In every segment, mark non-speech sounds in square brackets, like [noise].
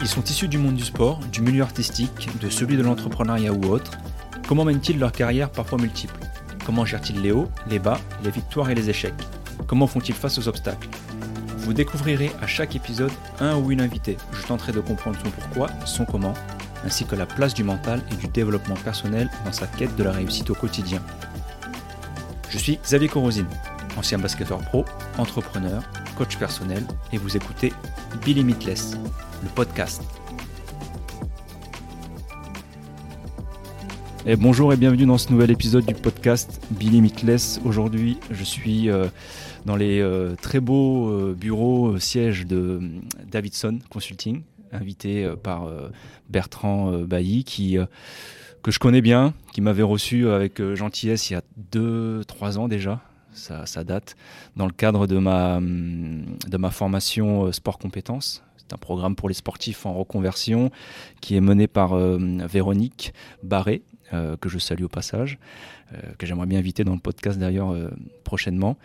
Ils sont issus du monde du sport, du milieu artistique, de celui de l'entrepreneuriat ou autre. Comment mènent-ils leur carrière parfois multiples Comment gèrent-ils les hauts, les bas, les victoires et les échecs? Comment font-ils face aux obstacles? Vous découvrirez à chaque épisode un ou une invitée. Je tenterai de comprendre son pourquoi, son comment, ainsi que la place du mental et du développement personnel dans sa quête de la réussite au quotidien. Je suis Xavier Corosine, ancien basketteur pro, entrepreneur, coach personnel, et vous écoutez Be Limitless, le podcast. Et bonjour et bienvenue dans ce nouvel épisode du podcast Be Limitless. Aujourd'hui, je suis euh, dans les euh, très beaux euh, bureaux sièges de Davidson Consulting, invité par Bertrand Bailly, qui que je connais bien, qui m'avait reçu avec gentillesse il y a 2-3 ans déjà. Ça, date dans le cadre de ma, de ma formation sport compétences c'est un programme pour les sportifs en reconversion qui est mené par euh, Véronique Barré, euh, que je salue au passage, euh, que j'aimerais bien inviter dans le podcast d'ailleurs prochainement.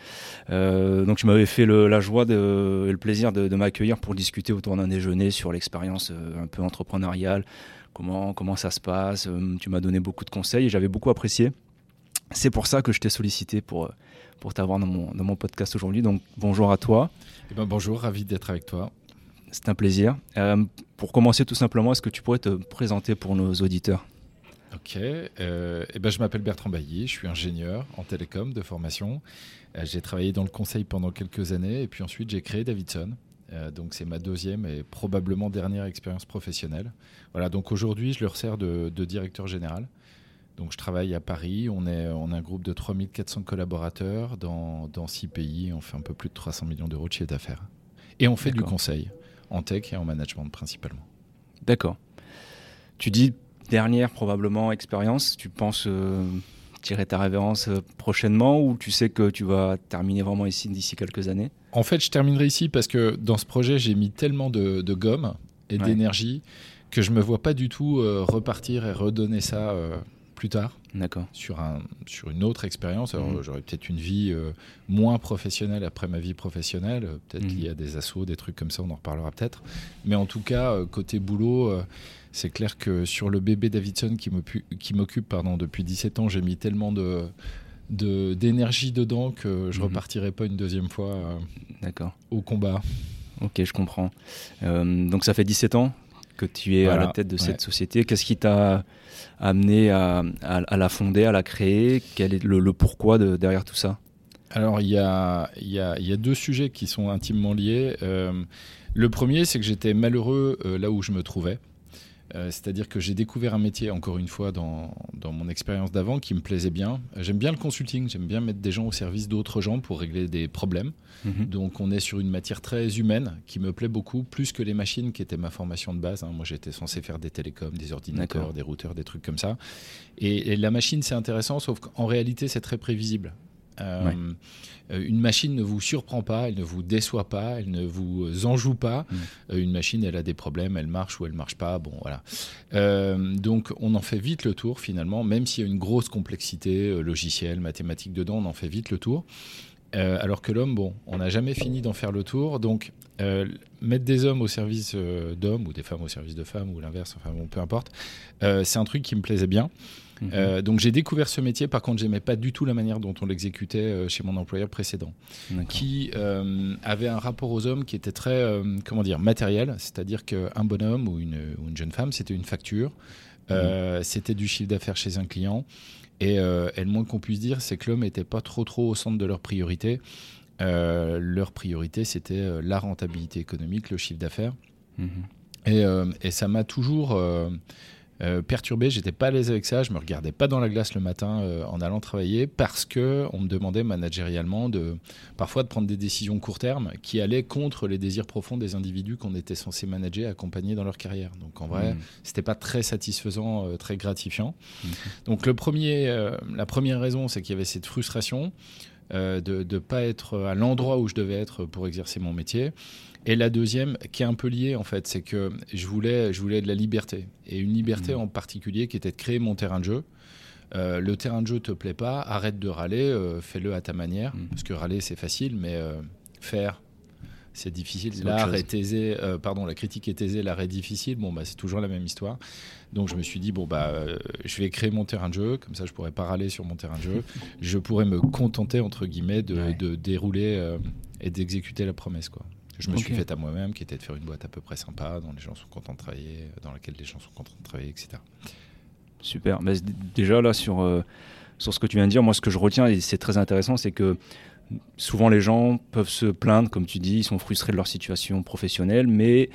donc je m'avais fait la joie de, et le plaisir de, m'accueillir pour discuter autour d'un déjeuner sur l'expérience un peu entrepreneuriale, comment, comment ça se passe? tu m'as donné beaucoup de conseils et j'avais beaucoup apprécié. C'est pour ça que je t'ai sollicité pour, pour t'avoir dans mon, dans mon podcast aujourd'hui. Donc bonjour à toi. Eh ben, bonjour, ravi d'être avec toi. C'est un plaisir. Euh, pour commencer tout simplement, est-ce que tu pourrais te présenter pour nos auditeurs? Ok, euh, eh ben, je m'appelle Bertrand Bailly, je suis ingénieur en télécom de formation. Euh, j'ai travaillé dans le conseil pendant quelques années et puis ensuite j'ai créé Davidson. donc c'est ma deuxième et probablement dernière expérience professionnelle. Voilà, donc aujourd'hui je leur sers de, directeur général. Donc je travaille à Paris, on est, on a un groupe de 3400 collaborateurs dans, dans six pays, on fait un peu plus de 300 millions d'euros de chiffre d'affaires. Et on fait du conseil en tech et en management principalement. D'accord. Tu dis dernière probablement expérience, tu penses euh, tirer ta révérence euh, prochainement ou tu sais que tu vas terminer vraiment ici d'ici quelques années? En fait, je terminerai ici parce que dans ce projet, j'ai mis tellement de, gomme et d'énergie que je me vois pas du tout euh, repartir et redonner ça plus tard. D'accord. Sur, un, sur une autre expérience. Alors, mhm. j'aurais peut-être une vie euh, moins professionnelle après ma vie professionnelle, euh, peut-être qu'il y a des assauts, des trucs comme ça, on en reparlera peut-être. Mais en tout cas, euh, côté boulot, c'est clair que sur le bébé Davidson qui m'occupe pardon, depuis 17 ans, j'ai mis tellement de d'énergie dedans que je ne mhm. repartirai pas une deuxième fois au combat. Ok, je comprends. donc ça fait 17 ans que tu es à la tête de cette société. Qu'est-ce qui t'a amené à, la fonder, à la créer? Quel est le, pourquoi de, derrière tout ça? Alors, il y a, y, a, y a, deux sujets qui sont intimement liés. Euh, le premier, c'est que j'étais malheureux euh, là où je me trouvais. Euh, c'est-à-dire que j'ai découvert un métier, encore une fois, dans, mon expérience d'avant, qui me plaisait bien. J'aime bien le consulting, j'aime bien mettre des gens au service d'autres gens pour régler des problèmes. Mhm. Donc on est sur une matière très humaine qui me plaît beaucoup, plus que les machines qui étaient ma formation de base. Hein. Moi j'étais censé faire des télécoms, des ordinateurs, des routeurs, des trucs comme ça. Et, et la machine c'est intéressant, sauf qu'en réalité c'est très prévisible. Euh, euh, une machine ne vous surprend pas, elle ne vous déçoit pas, elle ne vous enjoue pas. Euh, une machine, elle a des problèmes, elle marche ou elle marche pas. Bon, voilà. donc, on en fait vite le tour finalement, même s'il y a une grosse complexité logicielle, mathématique dedans, on en fait vite le tour. alors que l'homme, bon, on n'a jamais fini d'en faire le tour. Donc, mettre des hommes au service d'hommes ou des femmes au service de femmes ou l'inverse, enfin bon, peu importe, c'est un truc qui me plaisait bien. Mhm. Euh, donc j'ai découvert ce métier. Par contre, j'aimais pas du tout la manière dont on l'exécutait euh, chez mon employeur précédent, qui euh, avait un rapport aux hommes qui était très, comment dire, matériel. C'est-à-dire qu'un bonhomme ou une, jeune femme, c'était une facture, mhm. c'était du chiffre d'affaires chez un client. Et, le moins qu'on puisse dire, c'est que l'homme n'était pas trop trop au centre de leurs priorités. leur priorité, c'était la rentabilité économique, le chiffre d'affaires. Mhm. Et, et, ça m'a toujours euh, perturbé, j'étais pas à l'aise avec ça, je me regardais pas dans la glace le matin euh, en allant travailler parce que on me demandait managérialement de parfois de prendre des décisions court terme qui allaient contre les désirs profonds des individus qu'on était censé manager, accompagner dans leur carrière. Donc en vrai, mmh. c'était pas très satisfaisant, euh, très gratifiant. Mmh. Donc le premier, la première raison, c'est qu'il y avait cette frustration de ne pas être à l'endroit où je devais être pour exercer mon métier. Et la deuxième, qui est un peu liée en fait, c'est que je voulais, je voulais de la liberté. Et une liberté mmh. en particulier qui était de créer mon terrain de jeu. Euh, le terrain de jeu te plaît pas, arrête de râler, euh, fais-le à ta manière. Mm. Parce que râler, c'est facile, mais euh, faire, c'est difficile. L'art est aisé, pardon, la critique est aisée, l'art est difficile. Bon, bah, c'est toujours la même histoire. Donc, je me suis dit, bon, bah, je vais créer mon terrain de jeu, comme ça, je pourrais pas râler sur mon terrain de jeu. [laughs] je pourrais me contenter, entre guillemets, de, Ouais. de dérouler et d'exécuter la promesse, quoi. Je me suis Ok. fait à moi-même, qui était de faire une boîte à peu près sympa, dont les gens sont contents de travailler, dans laquelle les gens sont contents de travailler, etc. Super. Mais déjà là sur, euh, sur ce que tu viens de dire, moi ce que je retiens et c'est très intéressant, c'est que souvent les gens peuvent se plaindre, comme tu dis, ils sont frustrés de leur situation professionnelle, mais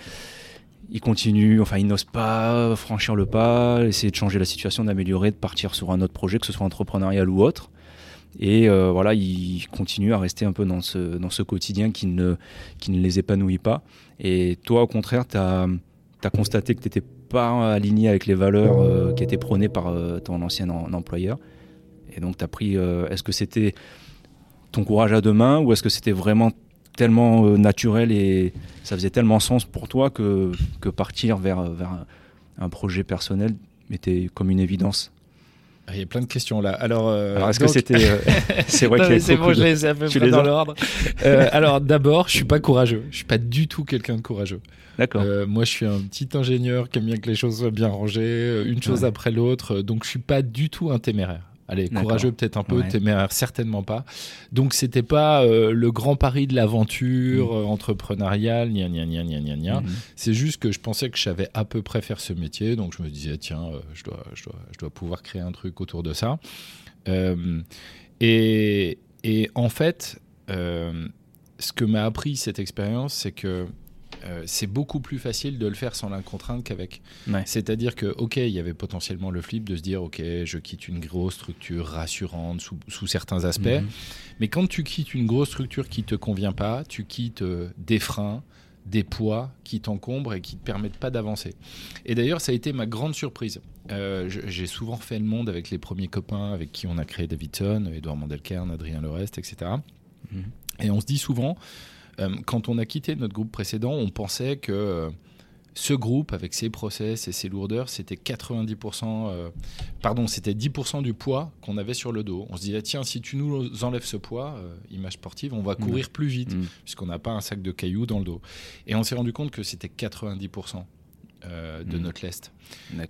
ils continuent, enfin ils n'osent pas franchir le pas, essayer de changer la situation, d'améliorer, de partir sur un autre projet, que ce soit entrepreneurial ou autre. Et euh, voilà, ils continuent à rester un peu dans ce, dans ce quotidien qui ne, qui ne les épanouit pas. Et toi, au contraire, tu as, constaté que tu n'étais pas aligné avec les valeurs euh, qui étaient prônées par euh, ton ancien en- employeur. Et donc, tu as pris. est-ce que c'était ton courage à deux mains ou est-ce que c'était vraiment tellement naturel et ça faisait tellement sens pour toi que, que partir vers, vers un, projet personnel était comme une évidence? Il y a plein de questions là. Alors, euh, Alors, est-ce que c'était. euh, [laughs] c'est vrai a c'est bon, je [laughs] les ai à peu près les dans l'ordre. Euh, alors, d'abord, je suis pas courageux. Je suis pas du tout quelqu'un de courageux. D'accord. Moi, je suis un petit ingénieur qui aime bien que les choses soient bien rangées, une chose Ouais. après l'autre. Donc, je suis pas du tout un téméraire. Allez, courageux peut-être un peu, Ouais. téméraire certainement pas. Donc, c'était pas euh, le grand pari de l'aventure Mm. euh, entrepreneuriale, gna gna gna gna gna. Mhm. C'est juste que je pensais que je savais à peu près faire ce métier, donc je me disais, tiens, euh, je, dois, je, dois, je dois pouvoir créer un truc autour de ça. Euh, et, et en fait, euh, ce que m'a appris cette expérience, c'est que euh, c'est beaucoup plus facile de le faire sans la contrainte qu'avec. Ouais. C'est-à-dire que, ok, il y avait potentiellement le flip de se dire, ok, je quitte une grosse structure rassurante sous, sous certains aspects. Mhm. Mais quand tu quittes une grosse structure qui te convient pas, tu quittes euh, des freins, des poids qui t'encombrent et qui te permettent pas d'avancer. Et d'ailleurs, ça a été ma grande surprise. Euh, J'ai souvent fait le monde avec les premiers copains avec qui on a créé Davidson, Edouard Mandelkern, Adrien Lerest, etc. Mhm. Et on se dit souvent, quand on a quitté notre groupe précédent, on pensait que euh, ce groupe, avec ses process et ses lourdeurs, c'était 90%, euh, pardon, c'était 10% du poids qu'on avait sur le dos. On se disait, tiens, si tu nous enlèves ce poids, euh, image sportive, on va courir plus vite, Mhm. puisqu'on n'a pas un sac de cailloux dans le dos. Et on s'est rendu compte que c'était 90% euh, de Mhm. notre lest.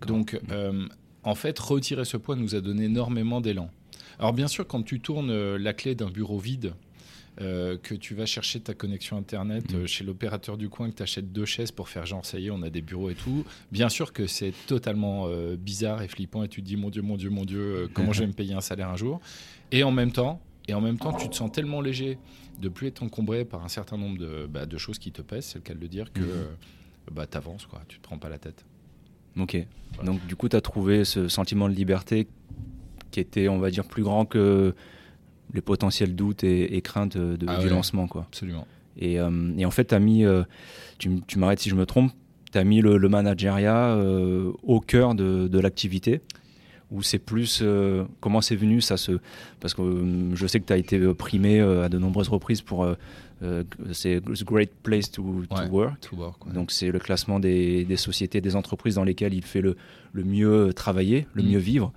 Donc, euh, en fait, retirer ce poids nous a donné énormément d'élan. Alors, bien sûr, quand tu tournes euh, la clé d'un bureau vide, euh, que tu vas chercher ta connexion Internet Mm. euh, chez l'opérateur du coin, que tu achètes deux chaises pour faire genre, ça y est, on a des bureaux et tout, bien sûr que c'est totalement euh, bizarre et flippant et tu te dis, mon Dieu, mon Dieu, mon Dieu, comment je vais me payer un salaire un jour Et en même temps, et en même temps, tu te sens tellement léger de plus être encombré par un certain nombre de, bah, de choses qui te pèsent, c'est le cas de le dire, que Mhm. euh, bah, tu avances, quoi, tu te prends pas la tête. Ok. Donc du coup, tu as trouvé ce sentiment de liberté qui était, on va dire, plus grand que les potentiels doutes et, et craintes de, Ah du ouais. lancement. Quoi. Absolument. Et, euh, et en fait, tu as mis, euh, tu, m- tu m'arrêtes si je me trompe, tu as mis le, le euh, au cœur de, de l'activité ou c'est plus euh, comment c'est venu ça se parce que euh, je sais que tu as été primé euh, à de nombreuses reprises pour c'est Great Place to, to Ouais. Work To work, ouais. donc c'est le classement des, des sociétés, des entreprises dans lesquelles il fait le, le mieux travailler, le Mm. mieux vivre.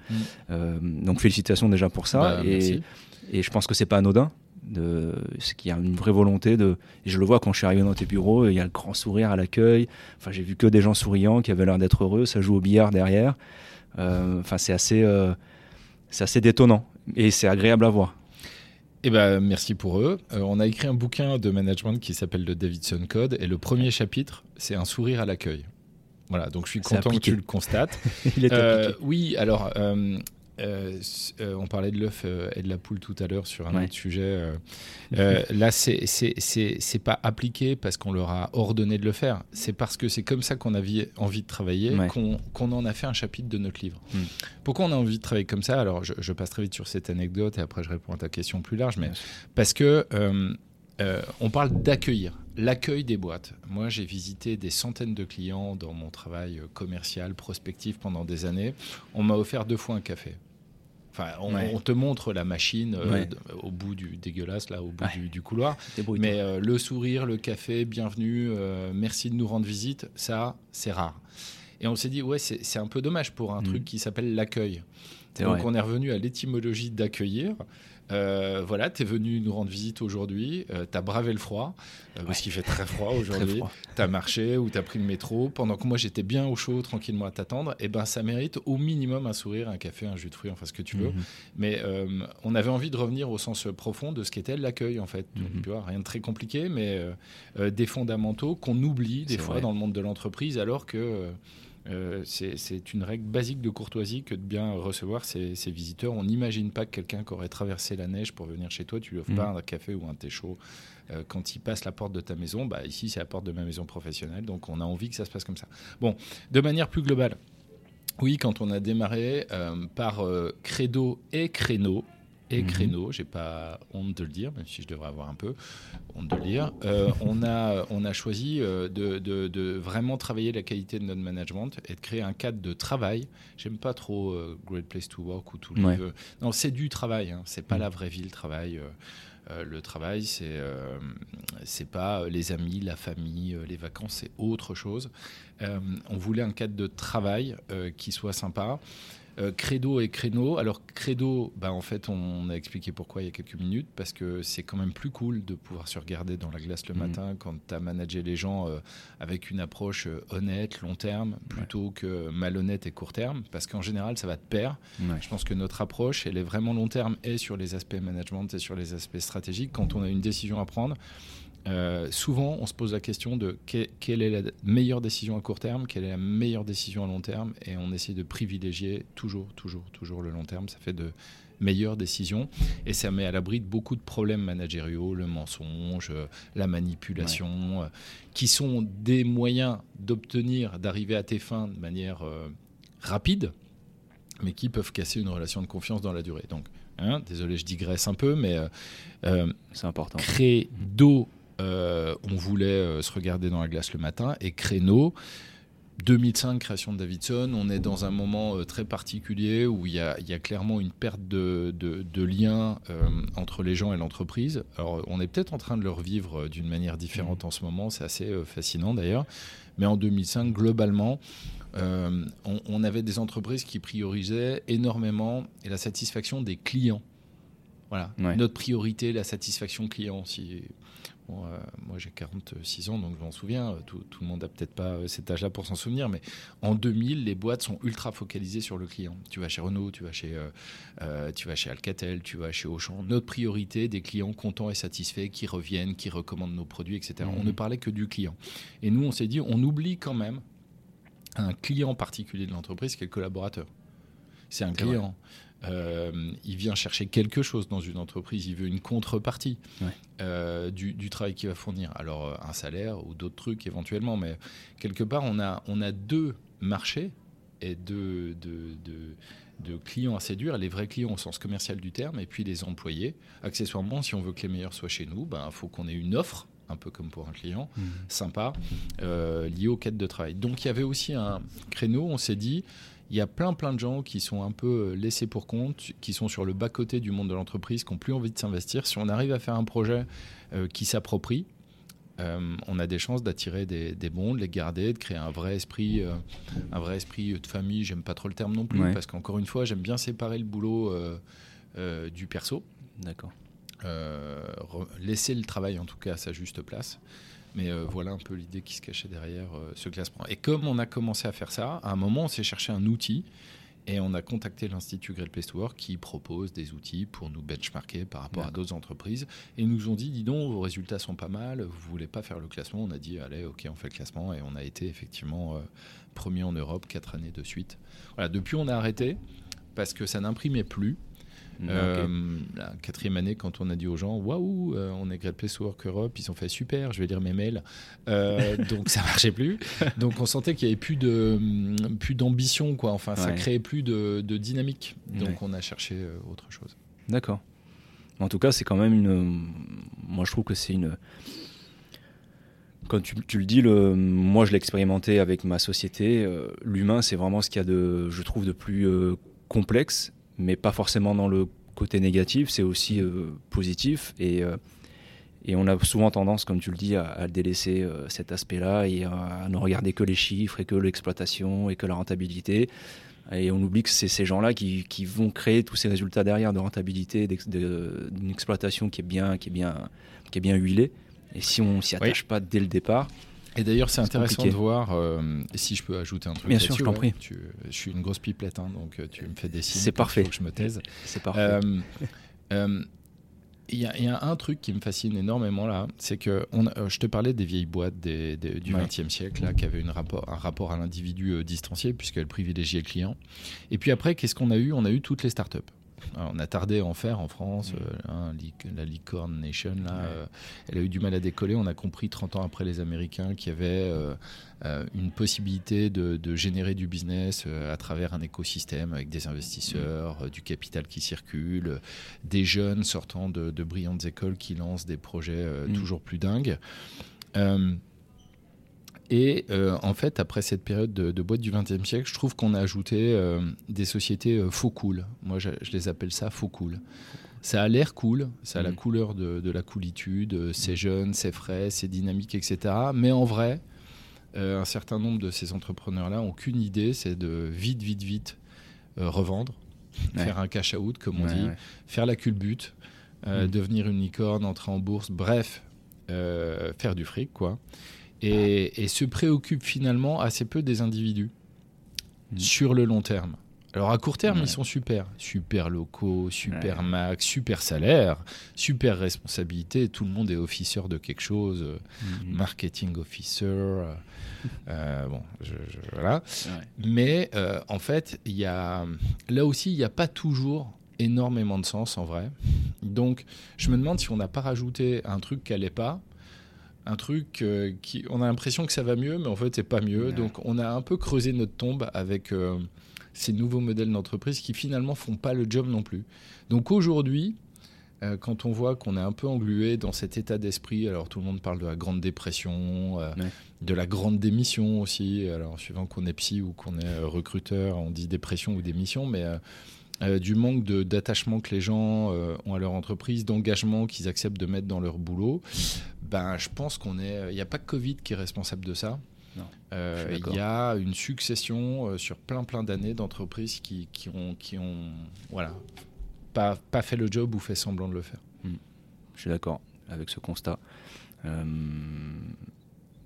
Mm. Donc félicitations déjà pour ça. Bah, et, merci. Et je pense que c'est pas anodin. De, c'est qu'il y a une vraie volonté de. Et je le vois quand je suis arrivé dans tes bureaux, il y a le grand sourire à l'accueil. Enfin, j'ai vu que des gens souriants qui avaient l'air d'être heureux. Ça joue au billard derrière. Euh, Enfin, c'est assez, euh, c'est assez détonnant et c'est agréable à voir. Eh ben, merci pour eux. Euh, on a écrit un bouquin de management qui s'appelle le Davidson Code et le premier chapitre, c'est un sourire à l'accueil. Voilà, donc je suis content que tu le constates. [laughs] il est Euh, oui, alors, euh, euh, euh, on parlait de l'œuf euh, et de la poule tout à l'heure sur un Ouais. autre sujet. [laughs] là, c'est pas appliqué parce qu'on leur a ordonné de le faire. C'est parce que c'est comme ça qu'on a vi- envie de travailler Ouais. qu'on en a fait un chapitre de notre livre. Mm. Pourquoi on a envie de travailler comme ça? Alors, je, je passe très vite sur cette anecdote et après je réponds à ta question plus large. Mais parce que euh, on parle d'accueillir, l'accueil des boîtes. Moi, j'ai visité des centaines de clients dans mon travail euh, commercial, prospectif pendant des années. On m'a offert deux fois un café. Enfin, on, Ouais. on te montre la machine euh, Ouais. au bout du dégueulasse, là, au bout Ouais. du, du couloir. Mais euh, le sourire, le café, bienvenue, euh, merci de nous rendre visite, ça, c'est rare. Et on s'est dit, ouais, c'est c'est un peu dommage pour un Mm. truc qui s'appelle l'accueil. Donc on est revenu à l'étymologie d'accueillir. Euh, voilà, tu es venu nous rendre visite aujourd'hui, euh, tu as bravé le froid, euh, parce qu'il fait très froid [laughs] aujourd'hui, tu as marché ou tu as pris le métro, pendant que moi j'étais bien au chaud, tranquillement à t'attendre, et eh ben ça mérite au minimum un sourire, un café, un jus de fruits, enfin ce que tu veux. Mhm. Mais on avait envie de revenir au sens profond de ce qu'était l'accueil en fait. Mhm. tu vois, rien de très compliqué, mais des fondamentaux qu'on oublie des fois dans le monde de l'entreprise, alors que euh, c'est une règle basique de courtoisie que de bien recevoir ses, visiteurs. On n'imagine pas que quelqu'un qui aurait traversé la neige pour venir chez toi, tu lui offres pas mm. un café ou un thé chaud euh, quand il passe la porte de ta maison. Bah, ici, c'est la porte de ma maison professionnelle, donc on a envie que ça se passe comme ça. Bon, de manière plus globale, oui, quand on a démarré euh, par credo et créneau, et mhm. créneau, j'ai pas honte de le dire, même si je devrais avoir un peu honte de le dire. Euh, on, a, on a choisi euh, de, de, vraiment travailler la qualité de notre management et de créer un cadre de travail. J'aime pas trop euh, Great Place to Work ou tout le monde. Non, c'est du travail, hein. c'est pas mhm. la vraie vie, le travail. le travail, c'est c'est pas les amis, la famille, les vacances, c'est autre chose. on voulait un cadre de travail qui soit sympa. Euh, credo et créneau. Alors Credo, bah, en fait, on, a expliqué pourquoi il y a quelques minutes, parce que c'est quand même plus cool de pouvoir se regarder dans la glace le mm. matin quand tu as managé les gens euh, avec une approche euh, honnête, long terme, plutôt que malhonnête et court terme, parce qu'en général, ça va te perdre. Je pense que notre approche, elle est vraiment long terme et sur les aspects management et sur les aspects stratégiques. Quand on a une décision à prendre, euh, souvent, on se pose la question de quelle est la meilleure décision à court terme, quelle est la meilleure décision à long terme, et on essaie de privilégier toujours, toujours, toujours le long terme. Ça fait de meilleures décisions, et ça met à l'abri de beaucoup de problèmes managériaux, le mensonge, la manipulation, euh, qui sont des moyens d'obtenir, d'arriver à tes fins de manière euh, rapide, mais qui peuvent casser une relation de confiance dans la durée. Donc, hein, désolé, je digresse un peu, mais c'est important. Créer d'eau euh, on voulait euh, se regarder dans la glace le matin et créneau. 2005, création de Davidson, on est dans un moment euh, très particulier où il y, a, clairement une perte de, lien entre les gens et l'entreprise. Alors, on est peut-être en train de le revivre d'une manière différente mmh. en ce moment, c'est assez fascinant d'ailleurs. Mais en 2005, globalement, on, avait des entreprises qui priorisaient énormément la satisfaction des clients. Voilà, notre priorité, la satisfaction client. Si euh, moi j'ai 46 ans, donc je m'en souviens. Tout, le monde a peut-être pas euh, cet âge-là pour s'en souvenir, mais en 2000, les boîtes sont ultra focalisées sur le client. Tu vas chez Renault, tu vas chez, euh, tu vas chez Alcatel, tu vas chez Auchan. Notre priorité, des clients contents et satisfaits, qui reviennent, qui recommandent nos produits, etc. Mmh. On ne parlait que du client. Et nous, on s'est dit, on oublie quand même un client particulier de l'entreprise qui est le collaborateur. C'est un client. Euh, il vient chercher quelque chose dans une entreprise, il veut une contrepartie euh, du, travail qu'il va fournir. Alors euh, un salaire ou d'autres trucs éventuellement, mais quelque part on a, on a deux marchés et deux, de clients à séduire, les vrais clients au sens commercial du terme, et puis les employés. Accessoirement, si on veut que les meilleurs soient chez nous, il ben, faut qu'on ait une offre un peu comme pour un client, mmh. sympa, lié aux quêtes de travail. Donc il y avait aussi un créneau, on s'est dit, il y a plein plein de gens qui sont un peu euh, laissés pour compte, qui sont sur le bas-côté du monde de l'entreprise, qui n'ont plus envie de s'investir. Si on arrive à faire un projet euh, qui s'approprie, euh, on a des chances d'attirer des, bons, de les garder, de créer un vrai esprit, un vrai esprit de famille. J'aime pas trop le terme non plus, parce qu'encore une fois, j'aime bien séparer le boulot du perso. D'accord. laisser le travail en tout cas à sa juste place. Mais euh, voilà un peu l'idée qui se cachait derrière euh, ce classement. Et comme on a commencé à faire ça, à un moment, on s'est cherché un outil et on a contacté l'Institut Great Place to Work qui propose des outils pour nous benchmarker par rapport à d'autres entreprises. Et ils nous ont dit, dis donc, vos résultats sont pas mal, vous voulez pas faire le classement On a dit, allez, ok, on fait le classement. Et on a été effectivement euh, premier en Europe quatre années de suite. Voilà, depuis, on a arrêté parce que ça n'imprimait plus. Euh, la quatrième année, quand on a dit aux gens, waouh, euh, on est Great Place Work Europe, ils ont fait super, je vais lire mes mails. Euh, donc ça marchait plus. Donc on sentait qu'il y avait plus de plus d'ambition, quoi. Enfin, ça créait plus de, dynamique. Donc on a cherché autre chose. D'accord. En tout cas, c'est quand même une. Moi, je trouve que c'est une. Quand tu, tu, le dis, le... moi je l'ai expérimenté avec ma société. L'humain, c'est vraiment ce qu'il y a de, je trouve, de plus complexe mais pas forcément dans le côté négatif, c'est aussi euh, positif. Et, euh, et on a souvent tendance, comme tu le dis, à, délaisser euh, cet aspect-là et à, ne regarder que les chiffres et que l'exploitation et que la rentabilité. Et on oublie que c'est ces gens-là qui, qui, vont créer tous ces résultats derrière de rentabilité, d'une exploitation qui est bien, qui est bien, qui est bien huilée. Et si on s'y attache pas dès le départ, et d'ailleurs, c'est intéressant de voir, euh, si je peux ajouter un truc. Bien sûr, je t'en prie. je suis une grosse pipelette, hein, donc euh, tu me fais des signes. C'est parfait. Que je me taise. C'est parfait. Euh, [laughs] il y, a un truc qui me fascine énormément là, c'est que on je te parlais des vieilles boîtes des, du XXe siècle là, qui avaient une rapport, un rapport à l'individu distancié puisqu'elles privilégiaient le client. Et puis après, qu'est-ce qu'on a eu? On a eu toutes les startups on a tardé à en faire en France. Mm. Euh, hein, la Licorne Nation, là, euh, elle a eu du mal à décoller. On a compris 30 ans après les Américains qu'il y avait euh, une possibilité de, générer du business à travers un écosystème avec des investisseurs, mm. du capital qui circule, des jeunes sortant de, brillantes écoles qui lancent des projets mm. toujours plus dingues. Et euh, en fait, après cette période de, boîte du XXe siècle, je trouve qu'on a ajouté euh, des sociétés euh, faux cool. Moi, je, les appelle ça faux cool. Ça a l'air cool, ça a la mm. couleur de, la coolitude, c'est jeune, c'est frais, c'est dynamique, etc. Mais en vrai, un certain nombre de ces entrepreneurs-là n'ont qu'une idée, c'est de vite, vite, vite revendre, faire un cash out, comme on dit, faire la culbute, mm. devenir une licorne, entrer en bourse, bref, faire du fric, quoi et, se préoccupe finalement assez peu des individus mm. sur le long terme. Alors à court terme, ils sont super. Super locaux, super max, super salaire, super responsabilité. Tout le monde est officer de quelque chose, mm-hmm. marketing officer. Euh, euh, bon, voilà. Mais euh, en fait, il y a, là aussi, il n'y a pas toujours énormément de sens en vrai. Donc, je me demande si on n'a pas rajouté un truc qui n'allait pas un truc euh, qui on a l'impression que ça va mieux mais en fait c'est pas mieux. Donc on a un peu creusé notre tombe avec euh, ces nouveaux modèles d'entreprise qui finalement font pas le job non plus. Donc aujourd'hui euh, quand on voit qu'on est un peu englué dans cet état d'esprit alors tout le monde parle de la grande dépression de la grande démission aussi. Alors suivant qu'on est psy ou qu'on est recruteur on dit dépression ou démission mais du manque d'attachement que les gens ont à leur entreprise, d'engagement qu'ils acceptent de mettre dans leur boulot ben, je pense qu'on est. Il n'y a pas que Covid qui est responsable de ça. Euh, il y a une succession euh, sur plein plein d'années d'entreprises qui, qui, ont, qui ont voilà, pas, pas fait le job ou fait semblant de le faire. Hmm. Je suis d'accord avec ce constat. Euh,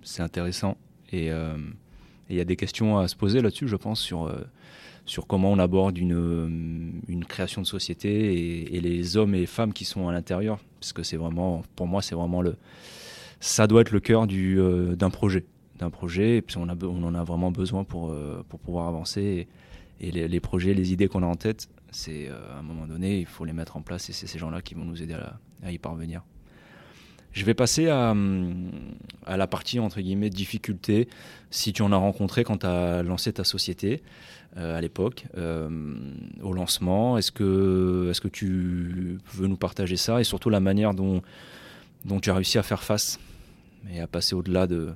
c'est intéressant et il y a des questions à se poser là-dessus, je pense, sur, sur comment on aborde une, une création de société et, et, les hommes et les femmes qui sont à l'intérieur. Parce que c'est vraiment, pour moi, c'est vraiment le, ça doit être le cœur euh, d'un projet. D'un projet, et puis on en a vraiment besoin pour, euh, pour pouvoir avancer. Et, les, projets, les idées qu'on a en tête, c'est euh, à un moment donné, il faut les mettre en place et c'est ces gens-là qui vont nous aider à, y parvenir. Je vais passer à, à, la partie entre guillemets difficulté. Si tu en as rencontré quand tu as lancé ta société à l'époque, au lancement, est-ce que, est que tu veux nous partager ça et surtout la manière dont, dont tu as réussi à faire face et à passer au-delà de,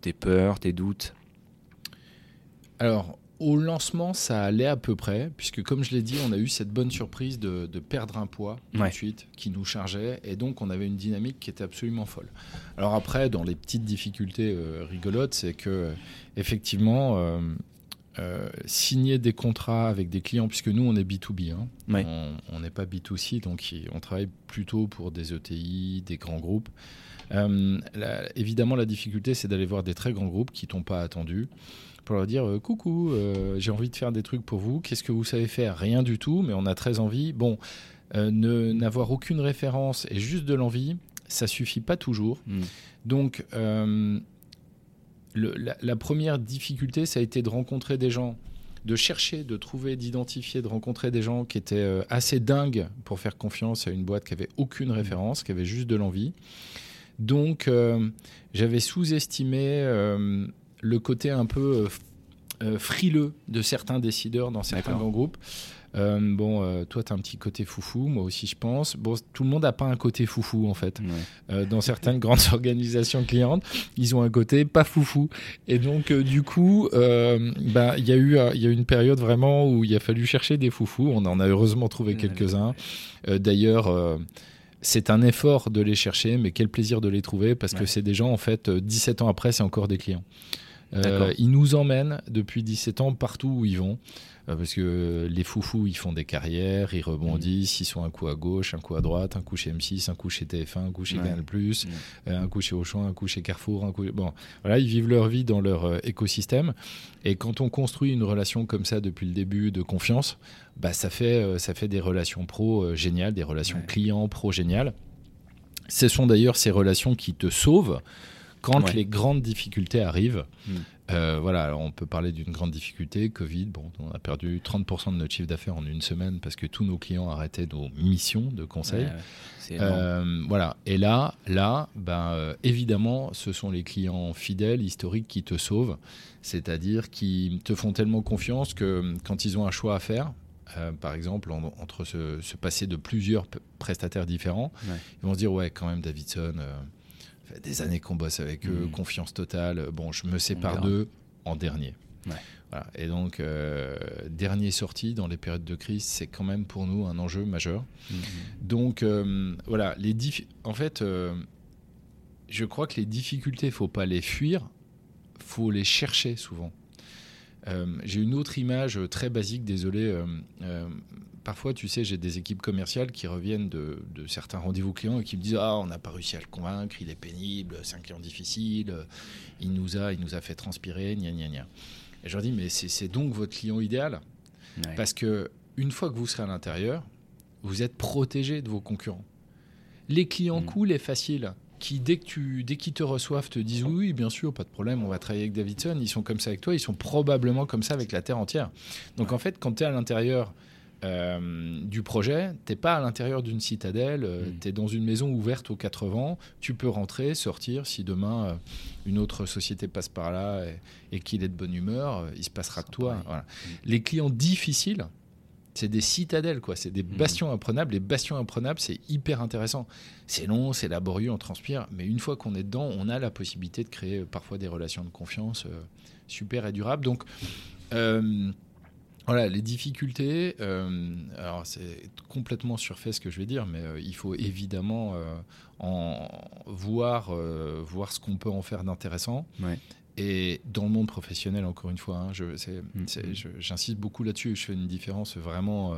tes peurs, tes doutes? Alors, au lancement, ça allait à peu près, puisque comme je l'ai dit, on a eu cette bonne surprise de, perdre un poids tout de suite qui nous chargeait, et donc on avait une dynamique qui était absolument folle. Alors après, dans les petites difficultés euh, rigolotes, c'est que effectivement, euh, euh, signer des contrats avec des clients, puisque nous on est B2B, hein. on n'est pas B2C, donc on travaille plutôt pour des ETI, des grands groupes. Euh, évidemment, la difficulté, c'est d'aller voir des très grands groupes qui t'ont pas attendu pour leur dire euh, coucou, j'ai envie de faire des trucs pour vous. Qu'est-ce que vous savez faire? Rien du tout, mais on a très envie. Bon, n'avoir aucune référence et juste de l'envie, ça suffit pas toujours. Hmm. Donc, la, première difficulté, ça a été de rencontrer des gens de chercher, de trouver, d'identifier, de rencontrer des gens qui étaient assez dingues pour faire confiance à une boîte qui avait aucune référence, qui avait juste de l'envie. Donc, euh, j'avais sous-estimé euh, le côté un peu euh, frileux de certains décideurs dans certains grands groupes. Bon, toi, tu as un petit côté foufou, moi aussi, je pense. Bon, tout le monde n'a pas un côté foufou, en fait. dans certaines [laughs] grandes organisations clientes, ils ont un côté pas foufou. Et donc, du coup, bah, il y, a eu, y a eu une période vraiment où il a fallu chercher des foufous. On en a heureusement trouvé quelques-uns. D'ailleurs, c'est un effort de les chercher, mais quel plaisir de les trouver parce que c'est des gens, en fait, 17 euh, ans après, c'est encore des clients. Euh, ils nous emmènent depuis 17 ans partout où ils vont. Euh, parce que les foufous, ils font des carrières, ils rebondissent, mm. ils sont un coup à gauche, un coup à droite, un coup chez M6, un coup chez TF1, un coup chez Canal+, mm. euh, un coup chez Auchan, un coup chez Carrefour, un coup... Bon, voilà, ils vivent leur vie dans leur écosystème. Et quand on construit une relation comme ça depuis le début de confiance, bah, ça, fait, ça fait des relations pro géniales, des relations clients pro géniales. Ce sont d'ailleurs ces relations qui te sauvent quand les grandes difficultés arrivent. Hmm. Euh, voilà, on peut parler d'une grande difficulté, Covid. Bon, on a perdu 30% de notre chiffre d'affaires en une semaine parce que tous nos clients arrêtaient nos missions de conseil. Euh, voilà. Et là, là, ben, euh, évidemment, ce sont les clients fidèles, historiques, qui te sauvent. C'est-à-dire qui te font tellement confiance que quand ils ont un choix à faire, par exemple, entre se, passer de plusieurs prestataires différents, ils vont se dire ouais, quand même, Davidson des années qu'on bosse avec eux, mm. confiance totale. Bon, je me sépare d'eux en dernier. Et donc, euh, dernier sorti dans les périodes de crise, c'est quand même pour nous un enjeu majeur. Mm-hmm. Donc, euh, voilà, les en fait, euh, je crois que les difficultés, il faut pas les fuir, faut les chercher souvent. J'ai une autre image très basique, désolé parfois, tu sais, j'ai des équipes commerciales qui reviennent de, certains rendez-vous clients et qui me disent Ah, on n'a pas réussi à le convaincre, il est pénible, c'est un client difficile, il nous a, il nous a fait transpirer, gna gna gna. Et je leur dis Mais c'est donc votre client idéal? Parce que une fois que vous serez à l'intérieur, vous êtes protégé de vos concurrents. Les clients mm. cool et faciles, qui dès que tu dès qu'ils te reçoivent te disent oui bien sûr pas de problème on va travailler avec Davidson ils sont comme ça avec toi ils sont probablement comme ça avec la terre entière donc en fait quand tu es à l'intérieur euh, du projet, t'es pas à l'intérieur d'une citadelle, euh, mm. tu es dans une maison ouverte aux quatre vents, tu peux rentrer, sortir, si demain euh, une autre société passe par là et, qu'il est de bonne humeur, il se passera de toi. Mm. Les clients difficiles, c'est des citadelles, quoi. C'est des mm. bastions imprenables. Les bastions imprenables, c'est hyper intéressant. C'est long, c'est laborieux, on transpire, mais une fois qu'on est dedans, on a la possibilité de créer parfois des relations de confiance super et durables. Donc, voilà, les difficultés, euh, alors c'est complètement surfait ce que je vais dire, mais euh, il faut évidemment euh, en voir, voir ce qu'on peut en faire d'intéressant. Et dans le monde professionnel, encore une fois, hein, mm, mm. j'insiste beaucoup là-dessus, je fais une différence vraiment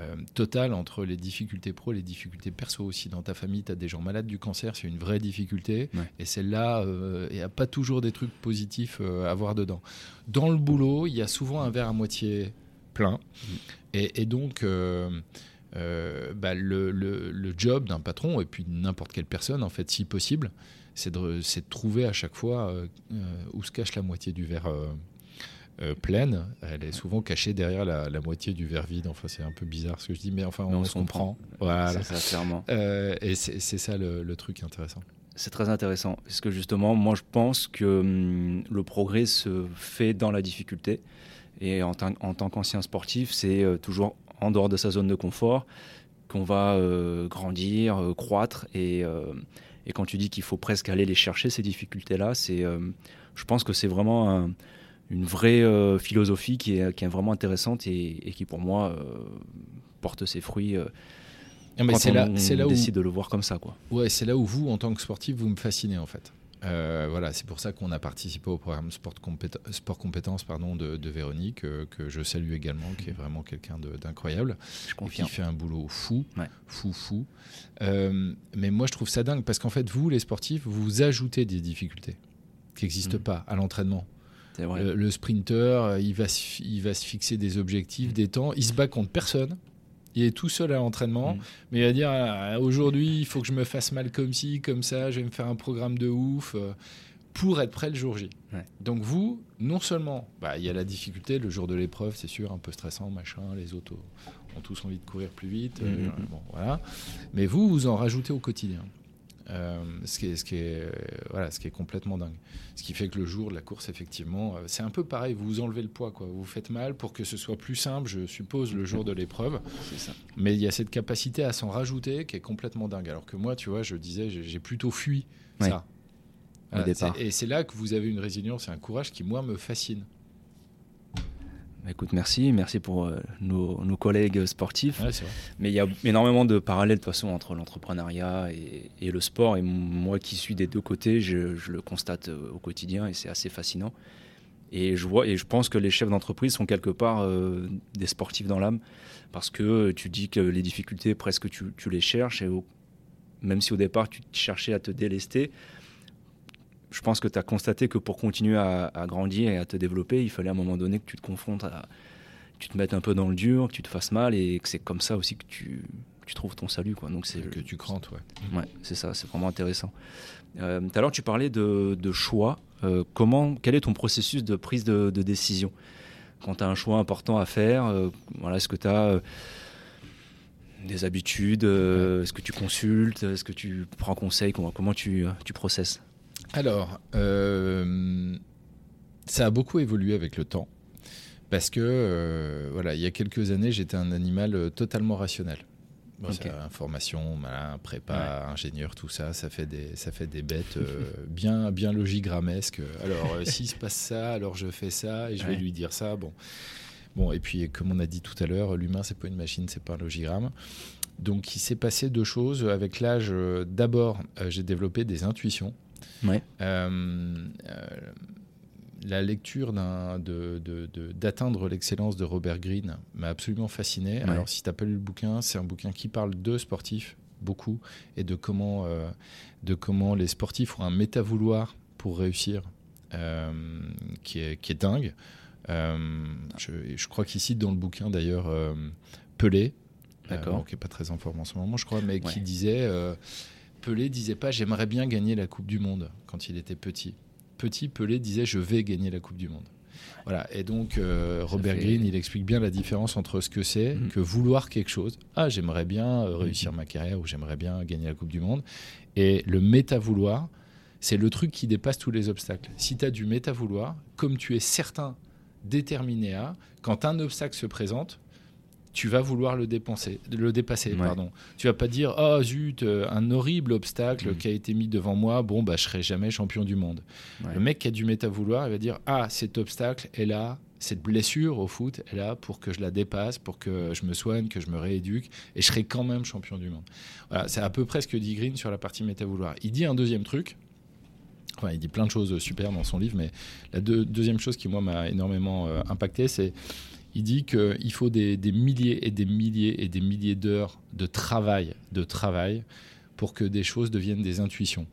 euh, total entre les difficultés pro et les difficultés perso aussi. Dans ta famille, tu as des gens malades du cancer, c'est une vraie difficulté. Et celle-là, euh, il n'y a pas toujours des trucs positifs euh, à voir dedans. Dans le boulot, il y a souvent un verre à moitié plein. Mm. Et, donc, bah, le, job d'un patron, et puis n'importe quelle personne, en fait, si possible, c'est de, de, trouver à chaque fois où se cache la moitié du verre euh, pleine, elle est souvent cachée derrière la, moitié du verre vide. Enfin, c'est un peu bizarre ce que je dis, mais enfin, on, se comprend. Voilà. C'est ça, clairement. Euh, et c'est ça le, truc intéressant. C'est très intéressant, parce que justement, moi, je pense que hum, le progrès se fait dans la difficulté. Et en, en tant qu'ancien sportif, c'est euh, toujours en dehors de sa zone de confort qu'on va grandir, croître. Et, et, quand tu dis qu'il faut presque aller les chercher, ces difficultés-là, c'est, je pense que c'est vraiment un une vraie euh, philosophie qui est, qui est, vraiment intéressante et, qui pour moi euh, porte ses fruits. Euh, ah, quand c'est là, c'est là décide de le voir comme ça, quoi. Ouais, c'est là où vous, en tant que sportif, vous me fascinez en fait. Voilà, c'est pour ça qu'on a participé au programme Sport, Sport Compétences pardon, de, Véronique, que je salue également, qui est vraiment quelqu'un d'incroyable, qui fait un boulot fou, fou, fou. mais moi, je trouve ça dingue parce qu'en fait, vous, les sportifs, vous ajoutez des difficultés qui n'existent mmh. pas à l'entraînement. Le, sprinter, euh, il va, se, il va se fixer des objectifs, mm. des temps. Il se bat contre personne. Il est tout seul à l'entraînement, mm. mais il va dire ah, aujourd'hui, il faut que je me fasse mal comme ci, comme ça, je vais me faire un programme de ouf euh, pour être prêt le jour J. Donc vous, non seulement, bah, il y a la difficulté, le jour de l'épreuve, c'est sûr, un peu stressant, machin, les autos ont tous envie de courir plus vite, mm, euh, bon, voilà. Mais vous, vous en rajoutez au quotidien. Euh, ce, qui est, ce, qui est, voilà, ce qui est complètement dingue. Ce qui fait que le jour de la course, effectivement, euh, c'est un peu pareil, vous enlevez le poids, quoi. vous faites mal pour que ce soit plus simple, je suppose, le jour de l'épreuve. Mais il y a cette capacité à s'en rajouter qui est complètement dingue. Alors que moi, tu vois, je disais, j'ai plutôt fui ça. et c'est là que vous avez une résilience et un courage qui, moi, me fascine. Écoute, merci, merci pour euh, nos, nos, collègues sportifs. Ouais, Mais il y a énormément de parallèles de toute façon entre l'entrepreneuriat et, et, le sport. Et moi qui suis des deux côtés, je, je le constate au quotidien et c'est assez fascinant. Et je, vois, et je pense que les chefs d'entreprise sont quelque part euh, des sportifs dans l'âme, parce que tu dis que les difficultés, presque tu, tu les cherches, et au, même si au départ tu cherchais à te délester, je pense que tu as constaté que pour continuer à, à, grandir et à te développer, il fallait à un moment donné que tu te confrontes à. Tu te mettes un peu dans le dur, que tu te fasses mal et que c'est comme ça aussi que tu, tu trouves ton salut. Quoi. Donc c'est que tu crantes, ouais. Ouais, c'est ça, c'est vraiment intéressant. Euh, tout à l'heure, tu parlais de, de choix. Euh, comment, quel est ton processus de prise de, de décision? Quand tu as un choix important à faire euh, voilà, Est-ce que tu as des habitudes. Est-ce que tu consultes Est-ce que tu prends conseil Comment, comment tu, tu processes? Alors, euh, ça a beaucoup évolué avec le temps. Parce que, euh, voilà, il y a quelques années, j'étais un animal euh, totalement rationnel. Bon, okay. ça, information, malin, prépa, ouais. ingénieur, tout ça, ça fait des, ça fait des bêtes euh, [laughs] bien, bien logigrammesques. Alors, euh, s'il se passe ça, alors je fais ça et je vais lui dire ça. Bon. bon, et puis, comme on a dit tout à l'heure, l'humain, c'est pas une machine, c'est pas un logigramme. Donc, il s'est passé deux choses. Avec l'âge, d'abord, j'ai développé des intuitions. Ouais. Euh, euh, la lecture d'atteindre de, de, l'excellence de Robert Greene m'a absolument fasciné. Ouais. Alors, si tu as pas lu le bouquin, c'est un bouquin qui parle de sportifs, beaucoup, et de comment, euh, de comment les sportifs ont un méta-vouloir pour réussir, euh, qui, est, qui est dingue. Euh, je, je, crois qu'il cite dans le bouquin d'ailleurs Pelé, qui n'est pas très en forme en ce moment, je crois, mais ouais. qui disait Pelé disait pas j'aimerais bien gagner la Coupe du Monde quand il était petit. Petit, Pelé disait je vais gagner la Coupe du Monde. Voilà. Et donc euh, Robert fait... Greene, il explique bien la différence entre ce que c'est mmh. que vouloir quelque chose. Ah, j'aimerais bien euh, réussir mmh. ma carrière ou j'aimerais bien gagner la Coupe du Monde. Et le méta-vouloir, c'est le truc qui dépasse tous les obstacles. Si tu as du méta-vouloir, comme tu es certain, déterminé à, quand un obstacle se présente, tu vas vouloir le, dépenser, le dépasser. Ouais. Pardon. Tu vas pas dire oh zut, un horrible obstacle mmh. qui a été mis devant moi, bon bah je serai jamais champion du monde. Ouais. Le mec qui a du méta vouloir, il va dire ah cet obstacle est là, cette blessure au foot est là pour que je la dépasse, pour que je me soigne, que je me rééduque et je serai quand même champion du monde. Voilà, c'est à peu près ce que dit Green sur la partie méta vouloir. Il dit un deuxième truc. Enfin, il dit plein de choses super dans son livre, mais la deux, deuxième chose qui moi m'a énormément euh, impacté, c'est il dit qu'il faut des, des, milliers et des milliers et des milliers d'heures de travail, de travail pour que des choses deviennent des intuitions.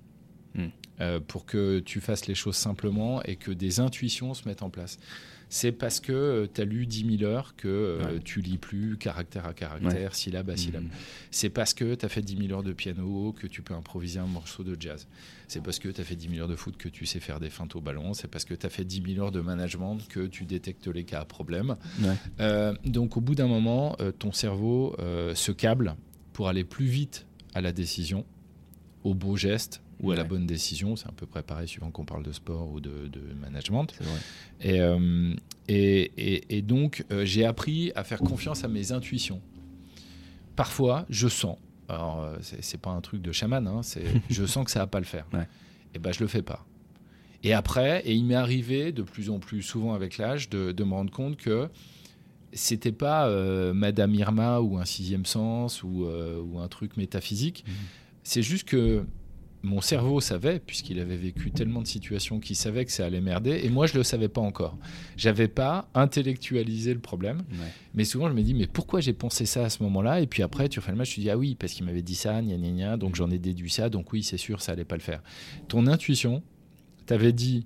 Mm. Euh, pour que tu fasses les choses simplement et que des intuitions se mettent en place. C'est parce que euh, tu as lu 10 000 heures que euh, ouais. tu lis plus caractère à caractère, ouais. syllabe à syllabe. Mmh. C'est parce que tu as fait 10 000 heures de piano que tu peux improviser un morceau de jazz. C'est parce que tu as fait 10 000 heures de foot que tu sais faire des feintes au ballon. C'est parce que tu as fait 10 000 heures de management que tu détectes les cas à problème. Ouais. Euh, donc au bout d'un moment, euh, ton cerveau euh, se câble pour aller plus vite à la décision, au beau geste, ou à la bonne décision. C'est à peu près pareil suivant qu'on parle de sport ou de, de management. Et, euh, et, et, et, donc, euh, j'ai appris à faire confiance à mes intuitions. Parfois, je sens. Alors, euh, c'est pas un truc de chaman, hein, [laughs] je sens que ça va pas le faire. Ouais. Et ben, je le fais pas. Et après, et il m'est arrivé de plus en plus souvent avec l'âge de, de, me rendre compte que c'était pas euh, Madame Irma ou un sixième sens ou, euh, ou un truc métaphysique. Mmh. C'est juste que mon cerveau savait, puisqu'il avait vécu tellement de situations qu'il savait que ça allait merder, et moi je ne le savais pas encore. J'avais pas intellectualisé le problème, ouais. mais souvent je me dis, mais pourquoi j'ai pensé ça à ce moment-là? Et puis après, tu refais le match, tu dis, ah oui, parce qu'il m'avait dit ça, gna gna gna, donc j'en ai déduit ça, donc oui, c'est sûr, ça allait pas le faire. Ton intuition t'avait dit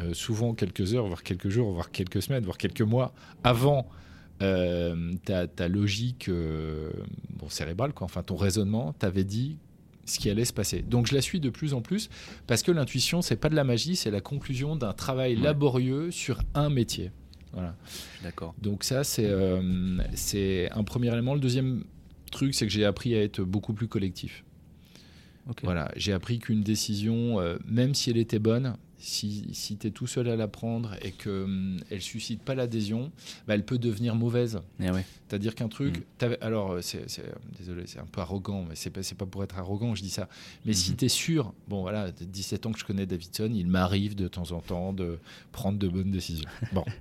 euh, souvent quelques heures, voire quelques jours, voire quelques semaines, voire quelques mois avant euh, ta, ta, logique euh, bon, cérébrale, quoi, enfin ton raisonnement, t'avait dit ce qui allait se passer. Donc je la suis de plus en plus parce que l'intuition, c'est pas de la magie, c'est la conclusion d'un travail ouais. laborieux sur un métier. Voilà. D'accord. Donc ça, c'est euh, c'est un premier élément. Le deuxième truc, c'est que j'ai appris à être beaucoup plus collectif. Okay. Voilà, j'ai appris qu'une décision, euh, même si elle était bonne, si, si tu es tout seul à l'apprendre et qu'elle ne suscite pas l'adhésion, bah, elle peut devenir mauvaise. Eh ouais. C'est-à-dire qu'un truc. t'avais- Alors, c'est, désolé, c'est un peu arrogant, mais c'est pas, pas pour être arrogant, je dis ça. Mais si Mhm. tu es sûr, bon voilà, 17 ans que je connais Davidson, il m'arrive de temps en temps de prendre de bonnes décisions. Bon. [laughs]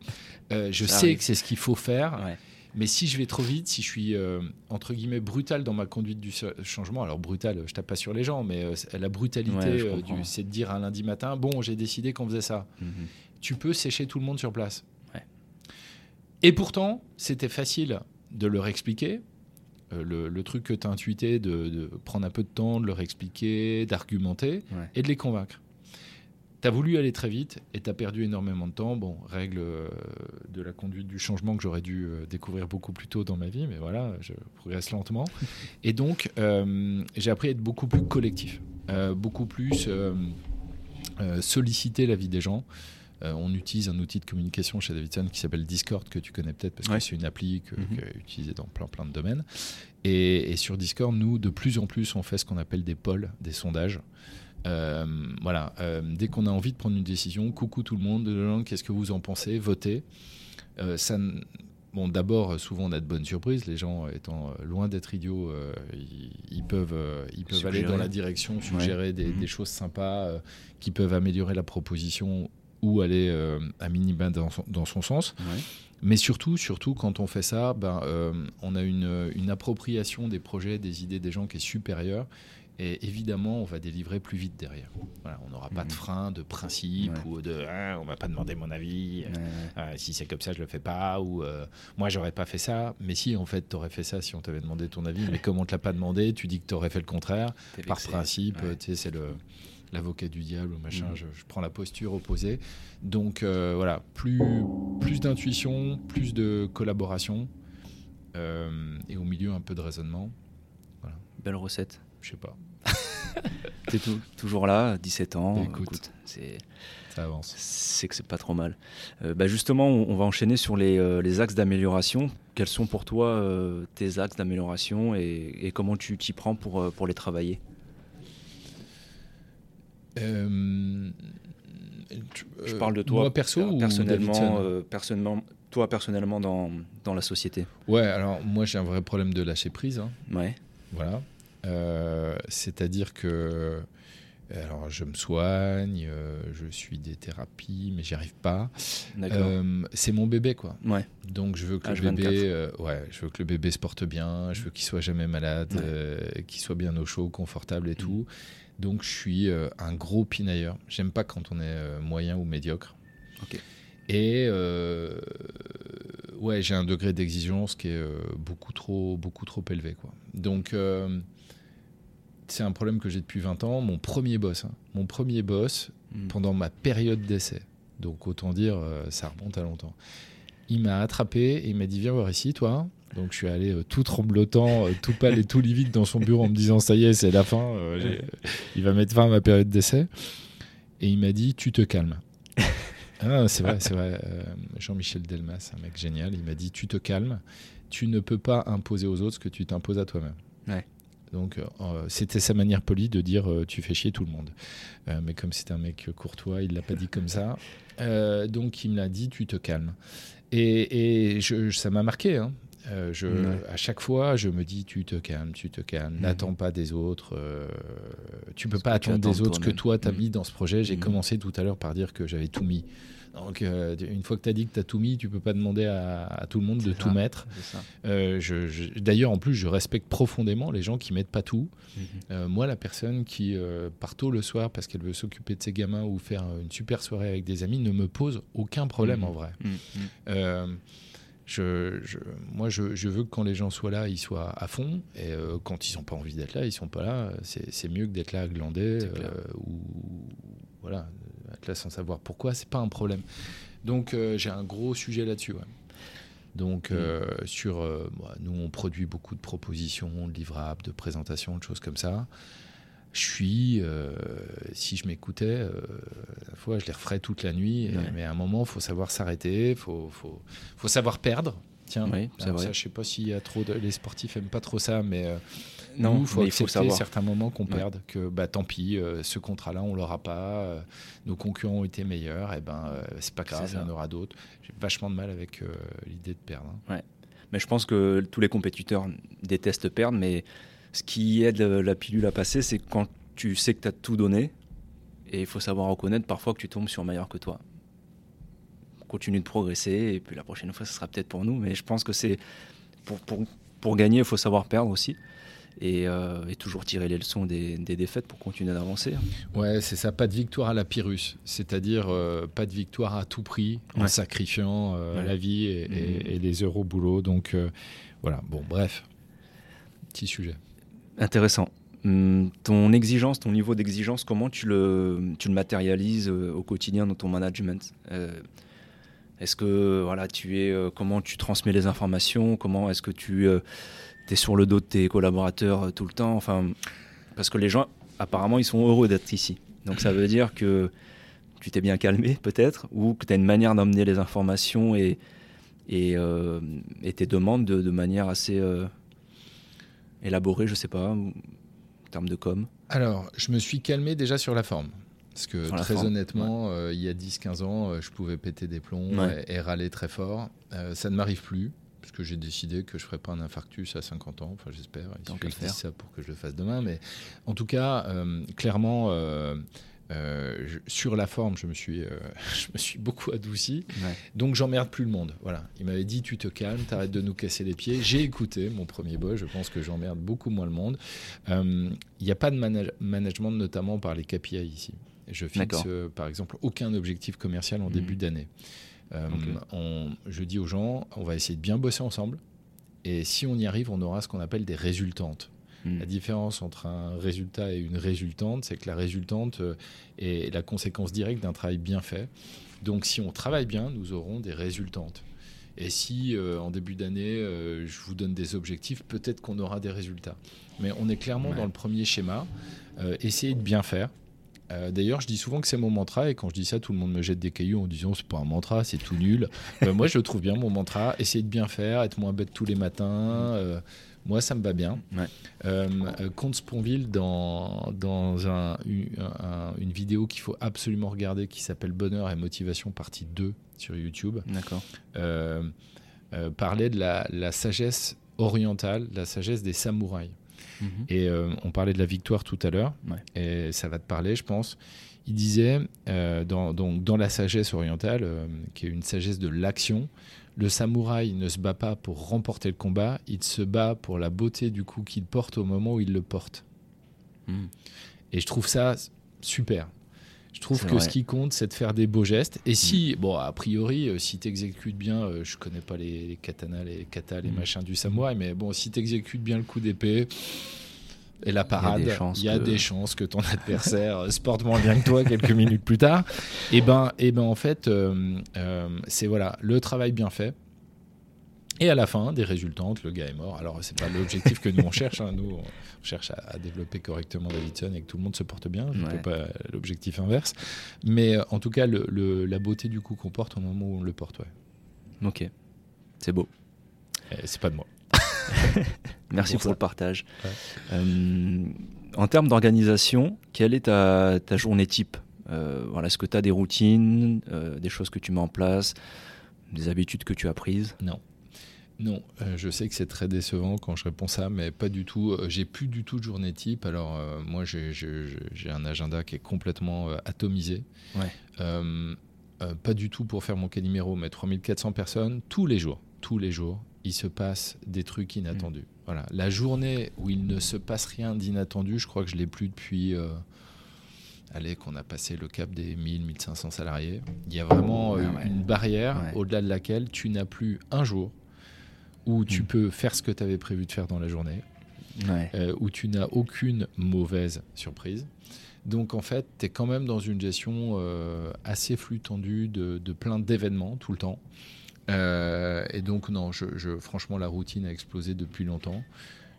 Euh, je Ça sais arrive. que c'est ce qu'il faut faire, Ouais. Mais si je vais trop vite, si je suis euh, entre guillemets brutal dans ma conduite du changement, alors brutal, je tape pas sur les gens, mais euh, la brutalité, Ouais, euh, c'est de dire un lundi matin, bon, j'ai décidé qu'on faisait ça. Mhm. Tu peux sécher tout le monde sur place. Ouais. Et pourtant, c'était facile de leur expliquer. le, le truc que tu as intuité, de, de prendre un peu de temps, de leur expliquer, d'argumenter Ouais. et de les convaincre. Tu as voulu aller très vite et tu as perdu énormément de temps. Bon, règle euh, de la conduite du changement que j'aurais dû euh, découvrir beaucoup plus tôt dans ma vie, mais voilà, je progresse lentement. [laughs] Et donc, euh, j'ai appris à être beaucoup plus collectif, euh, beaucoup plus euh, solliciter l'avis des gens. Euh, on utilise un outil de communication chez Davidson qui s'appelle Discord, que tu connais peut-être parce Ouais. que c'est une appli que, qui est utilisée dans plein plein de domaines. Et, et sur Discord, nous, de plus en plus, on fait ce qu'on appelle des polls, des sondages. Euh, voilà, euh, dès qu'on a envie de prendre une décision, coucou tout le monde, qu'est-ce que vous en pensez, votez. Euh, ça, bon, d'abord, souvent on a de bonnes surprises. Les gens étant euh, loin d'être idiots, euh, ils, ils peuvent, euh, ils peuvent aller dans la direction, suggérer des, Mhm. des choses sympas euh, qui peuvent améliorer la proposition ou aller euh, à minima dans son, dans son sens. Ouais. Mais surtout, surtout quand on fait ça, ben, euh, on a une, une appropriation des projets, des idées des gens qui est supérieure. Et évidemment, on va délivrer plus vite derrière. Voilà, on n'aura pas de Mhm. frein, de principe Ouais. ou de Ah, on m'a pas demandé mon avis. Ouais, ouais. Euh, si c'est comme ça, je le fais pas. Ou euh, moi, j'aurais pas fait ça. Mais si, en fait, tu aurais fait ça si on t'avait demandé ton avis. Mais comme on te l'a pas demandé, tu dis que tu aurais fait le contraire. Par principe, Ouais. euh, tu sais, c'est le l'avocat du diable ou machin. Mhm. Je, je prends la posture opposée. Donc euh, voilà, plus plus d'intuition, plus de collaboration euh, et au milieu un peu de raisonnement. Belle recette. Je sais pas, T'es tou- toujours là, 17 ans. Écoute. Écoute, c'est ça avance. c'est que c'est pas trop mal. Euh, bah justement, on, on va enchaîner sur les, euh, les axes d'amélioration. Quels sont pour toi euh, tes axes d'amélioration et, et comment tu t'y prends pour, pour les travailler? Je parle de toi moi perso ou personnellement, Davidson personnellement, toi personnellement dans, dans la société. Ouais, alors moi j'ai un vrai problème de lâcher prise. hein. Ouais. Voilà. Euh, C'est-à-dire que alors je me soigne, euh, je suis des thérapies, mais j'y arrive pas. Euh, c'est mon bébé quoi. ouais. Donc je veux que H24. le bébé, euh, ouais, je veux que le bébé se porte bien, je veux qu'il soit jamais malade, Ouais. qu'il soit bien au chaud, confortable et Mhm. tout. Donc je suis un gros pinailleur. J'aime pas quand on est moyen ou médiocre. Et ouais, j'ai un degré d'exigence qui est beaucoup trop, beaucoup trop élevé quoi. Donc c'est un problème que j'ai depuis 20 ans. Mon premier boss, hein, mon premier boss, Mm. pendant ma période d'essai. Donc autant dire, euh, ça remonte à longtemps. Il m'a attrapé et il m'a dit viens voir ici toi. Donc je suis allé euh, tout tremblotant, euh, tout pâle et tout livide dans son bureau en me disant ça y est c'est la fin, il va mettre fin à ma période d'essai. Et il m'a dit tu te calmes. [laughs] Ah, c'est vrai, c'est vrai. Jean-Michel Delmas, un mec génial, il m'a dit tu te calmes, tu ne peux pas imposer aux autres ce que tu t'imposes à toi-même. Ouais. Donc euh, c'était sa manière polie de dire euh, tu fais chier tout le monde. Euh, mais comme c'était un mec courtois, il l'a pas dit comme ça. Donc il me l'a dit, tu te calmes. Et, et je- ça m'a marqué. hein. Je. À chaque fois, je me dis, tu te calmes, tu te calmes. Mhm. N'attends pas des autres. tu peux pas attendre des autres que toi, tu as Mhm. mis dans ce projet. J'ai Mhm. commencé tout à l'heure par dire que j'avais tout mis. Donc, euh, une fois que tu as dit que tu as tout mis, tu peux pas demander à, à tout le monde de tout mettre. Euh, je- je- D'ailleurs, en plus, je respecte profondément les gens qui mettent pas tout. Mhm. Euh, moi, la personne qui part tôt le soir parce qu'elle veut s'occuper de ses gamins ou faire une super soirée avec des amis ne me pose aucun problème Mhm. en vrai. Mm, mm. Je, je- moi, je, je veux que quand les gens soient là, ils soient à fond. Et euh, quand ils n'ont pas envie d'être là, ils sont pas là. C'est mieux que d'être là à glander euh, ou voilà, être là sans savoir pourquoi. C'est pas un problème. Donc, euh, j'ai un gros sujet là-dessus. ouais. Donc, euh, sur, moi, nous, on produit beaucoup de propositions, de livrables, de présentations, de choses comme ça. Je suis, euh, si je m'écoutais, euh, la fois, je les referais toute la nuit. et- Ouais. mais à un moment, il faut savoir s'arrêter, il faut, faut, faut savoir perdre. Tiens, Oui, c'est vrai. ça, je sais pas s'il y a trop de... les sportifs aiment pas trop ça, mais euh, Non, nous, faut mais il faut accepter savoir. certains moments qu'on Ouais. perde, que bah tant pis, euh, ce contrat-là on l'aura pas, euh, nos concurrents ont été meilleurs, et ben euh, c'est pas grave, il y en aura d'autres. J'ai vachement de mal avec l'idée de perdre. hein. Mais je pense que tous les compétiteurs détestent perdre, mais ce qui aide euh, la pilule à passer, c'est quand tu sais que tu as tout donné, et il faut savoir reconnaître parfois que tu tombes sur meilleur que toi. Continue de progresser, et puis la prochaine fois, ce sera peut-être pour nous, mais je pense que c'est pour, pour, pour gagner, il faut savoir perdre aussi, et, euh, et toujours tirer les leçons des, des défaites pour continuer d'avancer. Ouais, c'est ça, pas de victoire à la Pyrrhus, c'est-à-dire euh, pas de victoire à tout prix en Ouais. sacrifiant euh, Ouais. la vie et, et- et les heures au boulot. Donc voilà, bon, bref, petit sujet. Intéressant. Hum, Ton exigence, ton niveau d'exigence, comment tu le, tu le matérialises euh, au quotidien dans ton management? Euh, Est-ce que voilà, tu es, euh, comment tu transmets les informations? Comment est-ce que tu es sur le dos de tes collaborateurs tout le temps? Enfin, parce que les gens, apparemment, ils sont heureux d'être ici. Donc ça veut dire que tu t'es bien calmé peut-être, ou que tu as une manière d'emmener les informations et, et, tes demandes de, de manière assez élaborée, je sais pas, en termes de com. Alors, je me suis calmé déjà sur la forme. Parce que très forme, honnêtement, euh, il y a 10-15 ans, euh, je pouvais péter des plombs Ouais. et, et râler très fort. Euh, ça ne m'arrive plus, parce que j'ai décidé que je ne ferais pas un infarctus à 50 ans. Enfin, j'espère. Il Tant suffit que je dise ça pour que je le fasse demain. Mais en tout cas, clairement, euh, euh, je- sur la forme, je me suis, euh, [laughs] je me suis beaucoup adouci. Donc j'emmerde plus le monde. Voilà. Il m'avait dit tu te calmes, t'arrêtes de nous casser les pieds. J'ai écouté mon premier boss. Je pense que j'emmerde beaucoup moins le monde. Euh, Il n'y a pas de manage- management notamment par les KPI ici. Je fixe euh, par exemple aucun objectif commercial en Mhm. début d'année. Euh, on- je dis aux gens, on va essayer de bien bosser ensemble. Et si on y arrive, on aura ce qu'on appelle des résultantes. Hmm. La différence entre un résultat et une résultante, c'est que la résultante euh, est la conséquence directe d'un travail bien fait. Donc si on travaille bien, nous aurons des résultantes. Et si euh, en début d'année, euh, je vous donne des objectifs, peut-être qu'on aura des résultats. Mais on est clairement Ouais. dans le premier schéma. Euh, essayer de bien faire. D'ailleurs, je dis souvent que c'est mon mantra, et quand je dis ça, tout le monde me jette des cailloux en disant c'est pas un mantra, c'est tout nul. Moi, je trouve bien mon mantra. Essayer de bien faire, être moins bête tous les matins. Moi, ça me va bien. Ouais. Euh, euh, Comte Sponville, dans, dans un- une, un- une vidéo qu'il faut absolument regarder qui s'appelle Bonheur et Motivation, partie 2 sur YouTube, D'accord. euh, euh, parlait de la, la sagesse orientale, la sagesse des samouraïs. Mhm. Et on parlait de la victoire tout à l'heure, Ouais. et ça va te parler, je pense. Il disait, dans, dans la sagesse orientale, qui est une sagesse de l'action, le samouraï ne se bat pas pour remporter le combat, il se bat pour la beauté du coup qu'il porte au moment où il le porte. Hmm. Et je trouve ça super. Je trouve que vrai. ce qui compte, c'est de faire des beaux gestes. Et si, bon, a priori, euh, si tu exécutes bien, euh, je connais pas les, les katanas, les katas, les Mm. machins du samouraï, mais bon, si tu exécutes bien le coup d'épée et la parade, des chances il y a que- des chances que ton adversaire [laughs] se porte moins bien que toi quelques minutes plus tard. Et ben, et ben en fait, euh, euh, c'est voilà, le travail bien fait. Et à la fin, des résultantes, le gars est mort. Alors, c'est pas l'objectif que nous on cherche. hein. Nous, on cherche à, à développer correctement Davidson et que tout le monde se porte bien. Je Ouais. pas l'objectif inverse. Mais euh, en tout cas, le, le- la beauté du coup qu'on porte au moment où on le porte, ouais. Ok. C'est beau. Et C'est pas de moi. [laughs] Merci Pour le partage. Ouais. Euh, en termes d'organisation, quelle est ta, ta journée type? Euh, voilà, Est-ce que tu as des routines, euh, des choses que tu mets en place, des habitudes que tu as prises? Non. Non, euh, je sais que c'est très décevant quand je réponds ça, mais pas du tout. J'ai plus du tout de journée type. Alors, euh, moi, j'ai- un agenda qui est complètement euh, atomisé. Ouais. Pas du tout pour faire mon numéro, mais 3400 personnes, tous les jours, tous les jours, il se passe des trucs inattendus. Voilà. La journée où il ne se passe rien d'inattendu, je crois que je l'ai plus depuis. euh, Allez, qu'on a passé le cap des 1000, 1500 salariés. Il y a vraiment euh, Ah ouais. une barrière Ouais. au-delà de laquelle tu n'as plus un jour où tu Mm. peux faire ce que tu avais prévu de faire dans la journée, euh, où tu n'as aucune mauvaise surprise. Donc en fait, tu es quand même dans une gestion euh, assez flux tendu de, de plein d'événements tout le temps. Euh, et donc non, je, je- franchement, la routine a explosé depuis longtemps.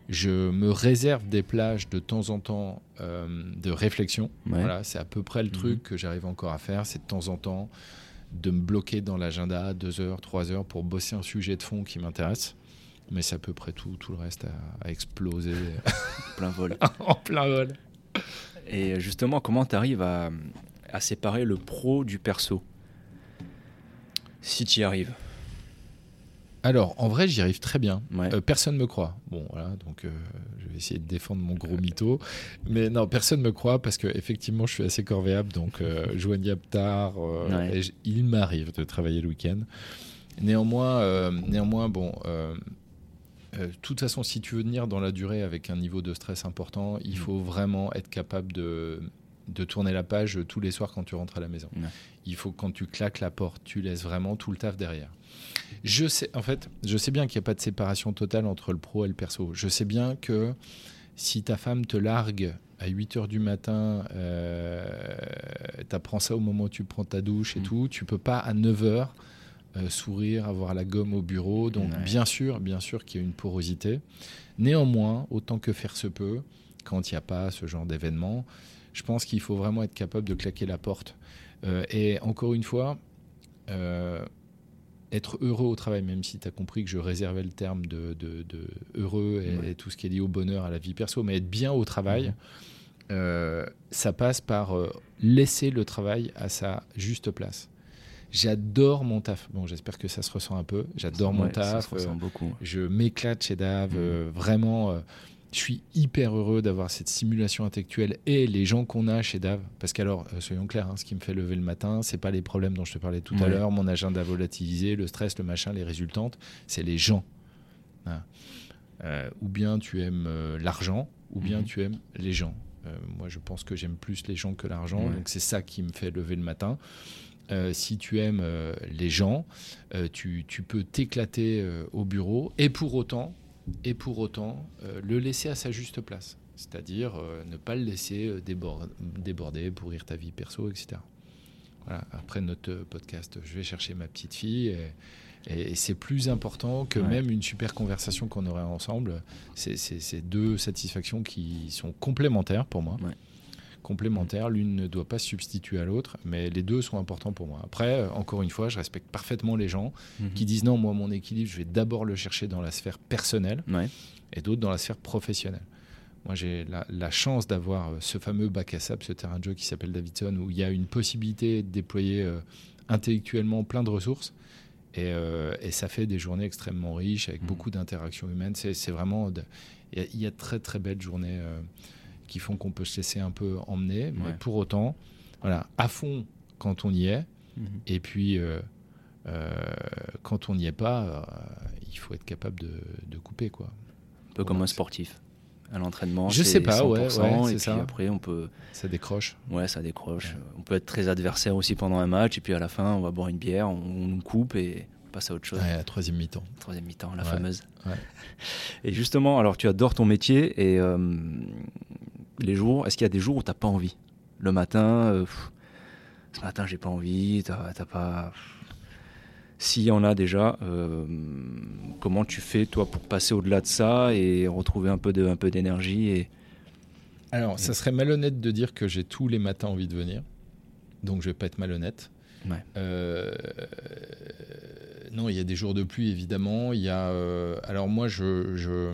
Je me réserve des plages de temps en temps euh, de réflexion. Ouais. Voilà, c'est à peu près le Mhm. truc que j'arrive encore à faire. C'est de temps en temps de me bloquer dans l'agenda deux heures, trois heures pour bosser un sujet de fond qui m'intéresse. Mais c'est à peu près tout, tout le reste à, exploser. [laughs] plein vol. [laughs] en plein vol. Et justement, comment tu arrives à, à séparer le pro du perso? Si tu y arrives. Alors, en vrai, j'y arrive très bien. Ouais. Euh, personne me croit. Bon, voilà, donc euh, je vais essayer de défendre mon gros mytho. Mais non, personne me croit parce que effectivement, je suis assez corvéable, donc euh, [laughs] joignable tard. euh, Ouais. il m'arrive de travailler le week-end. Néanmoins, néanmoins, bon. de toute façon, si tu veux tenir dans la durée avec un niveau de stress important, il Mm. faut vraiment être capable de, de tourner la page tous les soirs quand tu rentres à la maison. Il faut que quand tu claques la porte, tu laisses vraiment tout le taf derrière. Je sais, en fait, je sais bien qu'il n'y a pas de séparation totale entre le pro et le perso. Je sais bien que si ta femme te largue à 8 heures du matin, euh, tu apprends ça au moment où tu prends ta douche et Mm. tout, tu peux pas à 9 heures euh, sourire, avoir la gomme au bureau. Donc, Ouais. bien sûr, bien sûr qu'il y a une porosité. Néanmoins, autant que faire se peut, quand il n'y a pas ce genre d'événement, je pense qu'il faut vraiment être capable de claquer la porte. Euh, et encore une fois, euh, être heureux au travail, même si tu as compris que je réservais le terme de, de- de heureux et, Ouais. et tout ce qui est lié au bonheur, à la vie perso, mais être bien au travail, euh, ça passe par euh, laisser le travail à sa juste place. J'adore mon taf. Bon, j'espère que ça se ressent un peu. J'adore mon Ouais, ça taf. se ressent euh, beaucoup. je m'éclate chez Dave. Mhm. vraiment, je suis hyper heureux d'avoir cette simulation intellectuelle et les gens qu'on a chez Dave. Parce qu'alors, euh, soyons clairs, hein, ce qui me fait lever le matin, c'est pas les problèmes dont je te parlais tout à l'heure, mon agenda volatilisé, le stress, le machin, les résultantes. C'est les gens. Hein. Euh, ou bien tu aimes euh, l'argent, ou bien Mhm. tu aimes les gens. Euh, moi, je pense que j'aime plus les gens que l'argent, Ouais. donc c'est ça qui me fait lever le matin. Euh, si tu aimes euh, les gens, euh, tu, tu peux t'éclater au bureau et pour autant, et pour autant euh, le laisser à sa juste place. C'est-à-dire euh, ne pas le laisser euh, débord- déborder, pourrir ta vie perso, etc. Voilà. Après notre podcast, je vais chercher ma petite fille et, et- et c'est plus important que Ouais. même une super conversation qu'on aurait ensemble. C'est c'est- c'est deux satisfactions qui sont complémentaires pour moi. Ouais. Complémentaires, l'une ne doit pas se substituer à l'autre, mais les deux sont importants pour moi. Après, euh, encore une fois, je respecte parfaitement les gens Mhm. qui disent non, moi, mon équilibre, je vais d'abord le chercher dans la sphère personnelle Ouais. et d'autres dans la sphère professionnelle. Moi, j'ai la, la chance d'avoir euh, ce fameux bac à sable, ce terrain de jeu qui s'appelle Davidson, où il y a une possibilité de déployer euh, intellectuellement plein de ressources. Et, euh, et ça fait des journées extrêmement riches, avec Mhm. beaucoup d'interactions humaines. C'est vraiment. Il y, a- y très, très belles journées euh, qui font qu'on peut se laisser un peu emmener. Mais Ouais. pour autant, voilà, à fond quand on y est. Mhm. Et puis, euh, euh, quand on n'y est pas, euh, il faut être capable de, de couper, quoi. Un peu comme un c'est- sportif. À l'entraînement, Je sais pas, ouais, 100%, ouais, et puis ça. après, on peut, Ça décroche. ouais, ça décroche. Ouais. On peut être très adversaire aussi pendant un match, et puis à la fin, on va boire une bière, on, on nous coupe et on passe à autre chose. Ouais, à troisième mi-temps. Troisième mi-temps, la fameuse. [laughs] Et justement, alors tu adores ton métier et euh, les jours, est-ce qu'il y a des jours où t'as pas envie? Le matin, euh, pff, ce matin j'ai pas envie, t'as pas. S'il y en a déjà, euh, comment tu fais toi pour passer au-delà de ça et retrouver un peu de, un peu d'énergie et Alors, ça serait malhonnête de dire que j'ai tous les matins envie de venir. Donc, je vais pas être malhonnête. Ouais. Euh, non, il y a des jours de pluie, évidemment. Il y a. alors, moi, je.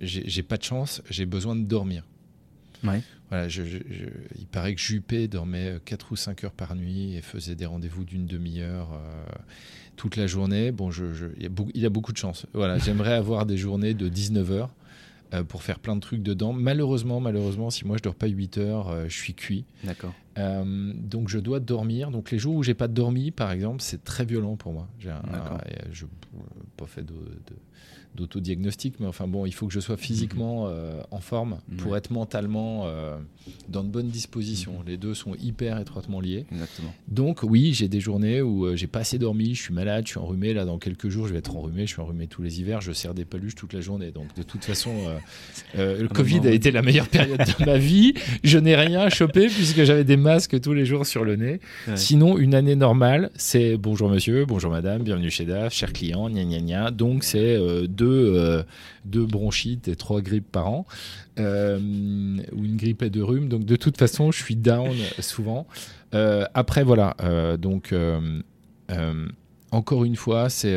j'ai pas de chance, j'ai besoin de dormir. Ouais. Voilà, je- je- je- il paraît que Juppé dormait 4 ou 5 heures par nuit et faisait des rendez-vous d'une demi-heure euh, toute la journée. Bon, il, y a beaucoup, il a beaucoup de chance. Voilà, [laughs] j'aimerais avoir des journées de 19 heures euh, pour faire plein de trucs dedans. Malheureusement, malheureusement, si moi je dors pas 8 heures, euh, je suis cuit. d'accord. Euh, donc je dois dormir. Donc les jours où j'ai pas dormi, par exemple, c'est très violent pour moi. J'ai euh, je euh, pas fait d'autodiagnostic, mais enfin bon, il faut que je sois physiquement euh, en forme pour Ouais. être mentalement euh, dans de bonnes dispositions. Mhm. Les deux sont hyper étroitement liés. Exactement. Donc oui, j'ai des journées où j'ai pas assez dormi, je suis malade, je suis enrhumé. Là, dans quelques jours, je vais être enrhumé. Je suis enrhumé tous les hivers. Je serre des paluches toute la journée. Donc de toute façon, le Ah, Covid a été la meilleure période de ma vie. Je n'ai rien chopé puisque j'avais des masques tous les jours sur le nez. Ouais. Sinon, une année normale, c'est bonjour monsieur, bonjour madame, bienvenue chez DAF, cher client, gna gna gna. Donc c'est euh, deux, euh, deux bronchites et trois grippes par an. Euh, ou une grippe et deux rhumes. Donc de toute façon, je suis down souvent. Après, voilà. donc, encore une fois, c'est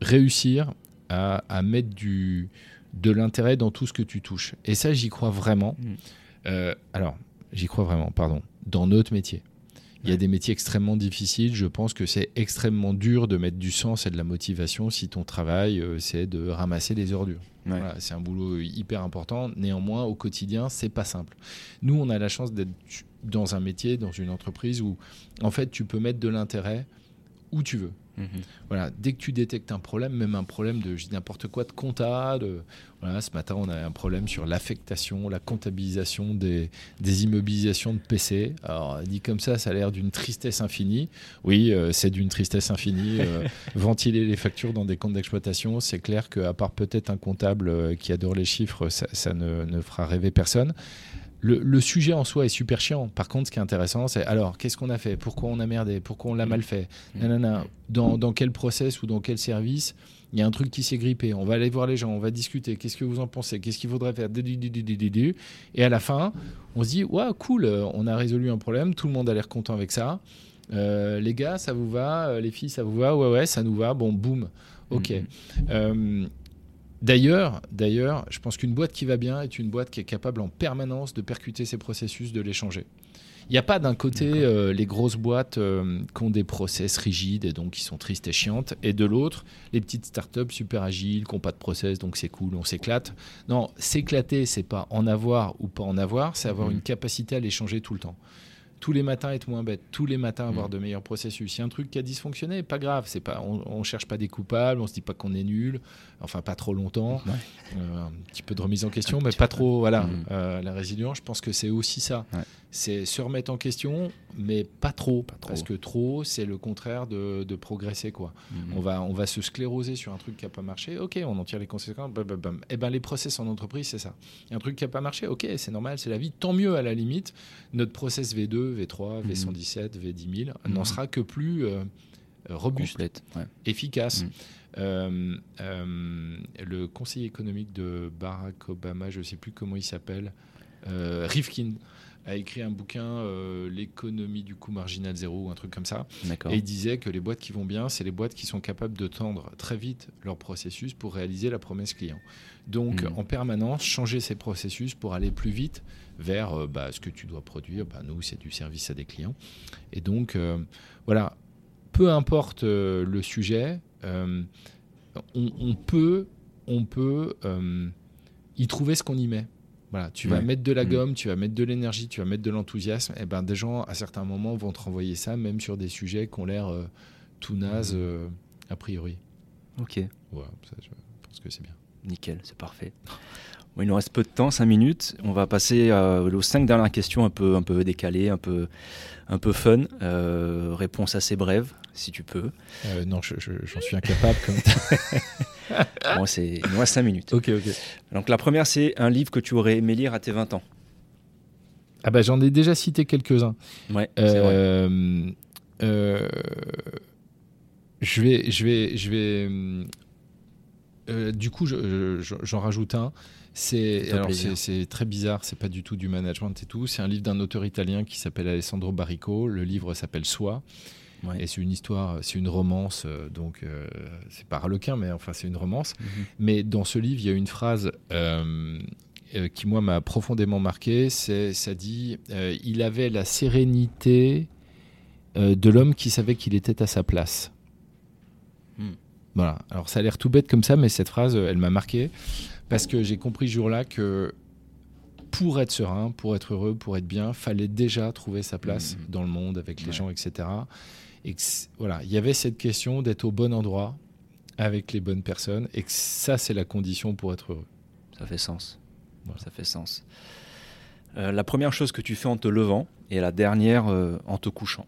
réussir à, à mettre du, de l'intérêt dans tout ce que tu touches. Et ça, j'y crois vraiment. Mm. Euh, alors, j'y crois vraiment, pardon, dans notre métier. Il y a des métiers extrêmement difficiles. Je pense que c'est extrêmement dur de mettre du sens et de la motivation si ton travail, euh, c'est de ramasser les ordures. Ouais. Voilà, c'est un boulot hyper important. Néanmoins, au quotidien, c'est pas simple. Nous, on a la chance d'être dans un métier, dans une entreprise où, en fait, tu peux mettre de l'intérêt où tu veux. Mhm. Voilà, dès que tu détectes un problème, même un problème de n'importe quoi de compta, de, voilà, ce matin on a un problème sur l'affectation, la comptabilisation des, des immobilisations de PC. Alors dit comme ça, ça a l'air d'une tristesse infinie. Oui, euh, c'est d'une tristesse infinie. euh, [laughs] ventiler les factures dans des comptes d'exploitation, c'est clair qu'à part peut-être un comptable euh, qui adore les chiffres, ça, ça ne, ne fera rêver personne. Le, le sujet en soi est super chiant. Par contre, ce qui est intéressant, c'est alors, qu'est-ce qu'on a fait? Pourquoi on a merdé? Pourquoi on l'a mal fait? Mm. Nanana. Dans, dans quel process ou dans quel service il y a un truc qui s'est grippé? On va aller voir les gens, on va discuter. Qu'est-ce que vous en pensez? Qu'est-ce qu'il faudrait faire? Et à la fin, on se dit Waouh, cool, euh, on a résolu un problème, tout le monde a l'air content avec ça. Euh, les gars, ça vous va? Euh, Les filles, ça vous va? Ouais, ouais, ça nous va. Bon, boum. Ok. Euh, D'ailleurs, d'ailleurs, je pense qu'une boîte qui va bien est une boîte qui est capable en permanence de percuter ses processus, de les changer. Il n'y a pas d'un côté euh, les grosses boîtes euh, qui ont des process rigides et donc qui sont tristes et chiantes, et de l'autre les petites startups super agiles qui n'ont pas de process donc c'est cool, on s'éclate. Non, s'éclater, c'est pas en avoir ou pas en avoir, c'est avoir Mhm. une capacité à les changer tout le temps. Tous les matins être moins bête, tous les matins avoir Mhm. de meilleurs processus. A un truc qui a dysfonctionné, pas grave, c'est pas, on, on cherche pas des coupables, on se dit pas qu'on est nul, enfin pas trop longtemps. Ouais. Euh, un petit peu de remise en question, mais pas peu. trop. Voilà, Mhm. Euh, la résilience, je pense que c'est aussi ça. Ouais. C'est se remettre en question, mais pas trop, Pas trop. parce que trop, c'est le contraire de, de progresser, quoi. Mhm. On va, on va se scléroser sur un truc qui a pas marché. Ok, on en tire les conséquences. Bam, bam, bam. Eh ben, les process en entreprise, c'est ça. Un truc qui a pas marché. Ok, c'est normal, c'est la vie. Tant mieux à la limite. Notre process V2, V3, Mhm. V117, V10 000 Mhm. n'en sera que plus euh, robuste Complète. ouais. efficace. Mm. Euh, euh, le conseiller économique de Barack Obama, je ne sais plus comment il s'appelle, Rifkin, a écrit un bouquin, euh, L'économie du coût marginal zéro, ou un truc comme ça. Et il disait que les boîtes qui vont bien, c'est les boîtes qui sont capables de tendre très vite leur processus pour réaliser la promesse client. Donc, Mm. en permanence, changer ces processus pour aller plus vite vers euh, bah, ce que tu dois produire. Bah, nous, c'est du service à des clients. Et donc, euh, voilà, peu importe le sujet, on, on peut, on peut y trouver ce qu'on y met. Voilà, tu vas mettre de la Mm. gomme, tu vas mettre de l'énergie, tu vas mettre de l'enthousiasme. Et ben, des gens, à certains moments, vont te renvoyer ça, même sur des sujets qui ont l'air euh, tout nazes, euh, a priori. Ok. Voilà, ça, je pense que c'est bien. Nickel, c'est parfait. Bon, il nous reste peu de temps, 5 minutes. On va passer euh, aux cinq dernières questions un peu, un peu décalées, un peu, un peu fun. Euh, réponse assez brève, si tu peux. Euh, non, je- je- j'en suis incapable. Comme Bon, c'est, [laughs] il nous reste 5 minutes. [laughs] ok, ok. Donc la première, c'est un livre que tu aurais aimé lire à tes 20 ans. Ah bah, j'en ai déjà cité quelques-uns. Ouais, c'est vrai. Euh, euh, je vais, je vais, je vais. euh, du coup, je- je- j'en rajoute un. C'est alors c'est très bizarre. C'est pas du tout du management et tout. C'est un livre d'un auteur italien qui s'appelle Alessandro Barrico. Le livre s'appelle Soi. Ouais. Et c'est une histoire, c'est une romance. euh, donc euh, c'est pas Harlequin, mais enfin c'est une romance. Mhm. Mais dans ce livre, il y a une phrase euh, euh, qui, moi, m'a profondément marqué. C'est, ça dit Il avait la sérénité de l'homme qui savait qu'il était à sa place. Hmm. Voilà. Alors, ça a l'air tout bête comme ça, mais cette phrase, elle m'a marqué. Parce que j'ai compris ce jour-là que pour être serein, pour être heureux, pour être bien, fallait déjà trouver sa place Mhm. dans le monde avec les Ouais. gens, etc. Et que c- voilà, il y avait cette question d'être au bon endroit avec les bonnes personnes, et que ça, c'est la condition pour être heureux. Ça fait sens. Voilà. Ça fait sens. Euh, la première chose que tu fais en te levant et la dernière euh, en te couchant.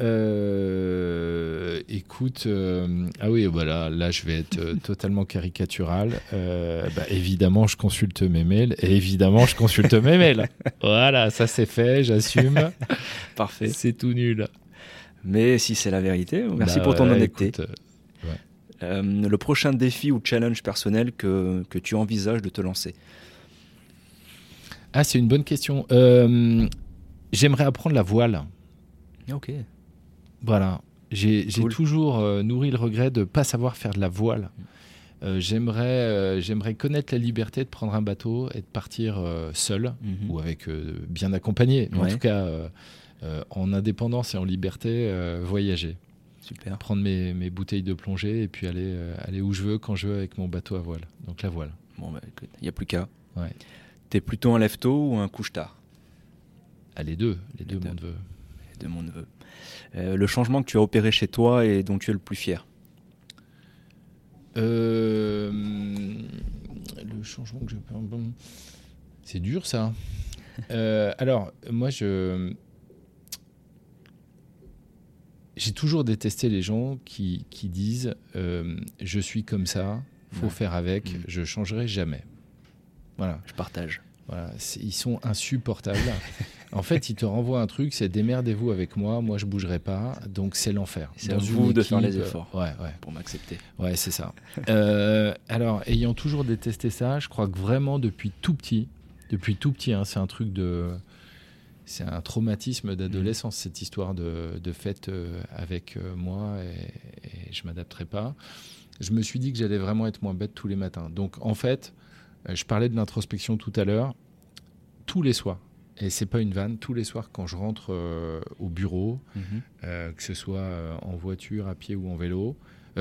Euh, écoute, euh, ah oui, voilà, là je vais être euh, totalement caricatural. Euh, bah, évidemment, je consulte mes mails et évidemment, je consulte mes mails. Voilà, ça c'est fait, j'assume. [laughs] Parfait. C'est tout nul. Mais si c'est la vérité, merci Bah pour ton honnêteté. écoute, euh, Euh, le prochain défi ou challenge personnel que, que tu envisages de te lancer Ah, c'est une bonne question. Euh, J'aimerais apprendre la voile. Ok. Voilà. J'ai toujours nourri le regret de ne pas savoir faire de la voile. Mm. j'aimerais, j'aimerais connaître la liberté de prendre un bateau et de partir seul mm-hmm. ou avec bien accompagné. En tout cas, en indépendance et en liberté, voyager. Super. Prendre mes, mes, bouteilles de plongée et puis aller, aller où je veux, quand je veux avec mon bateau à voile. Donc la voile. Bon, bah, il n'y a plus qu'à. Ouais. T'es plutôt un lève-tôt ou un couche-tard? Ah, Les deux, les, deux, mon neveu. Les deux, mon neveu. Euh, le changement que tu as opéré chez toi et dont tu es le plus fier euh, Le changement que je bon, C'est dur ça. [laughs] Euh, alors, moi, je. J'ai toujours détesté les gens qui, qui disent Je suis comme ça, faut faire avec, mm. je changerai jamais. Voilà. Je partage. Voilà, ils sont insupportables. [laughs] en fait, ils te renvoient un truc, c'est démerdez-vous avec moi, moi je bougerai pas, donc c'est l'enfer. C'est à vous de faire les efforts ouais, ouais. pour m'accepter. Ouais, c'est ça. Euh, alors, ayant toujours détesté ça, je crois que vraiment depuis tout petit, depuis tout petit, hein, c'est un truc de... C'est un traumatisme d'adolescence, mm. cette histoire de, de fête euh, avec euh, moi et, et je m'adapterai pas. Je me suis dit que j'allais vraiment être moins bête tous les matins. Donc, en fait, je parlais de l'introspection tout à l'heure. Tous les soirs, et c'est pas une vanne, tous les soirs quand je rentre euh, au bureau, mhm. euh, que ce soit en voiture, à pied ou en vélo,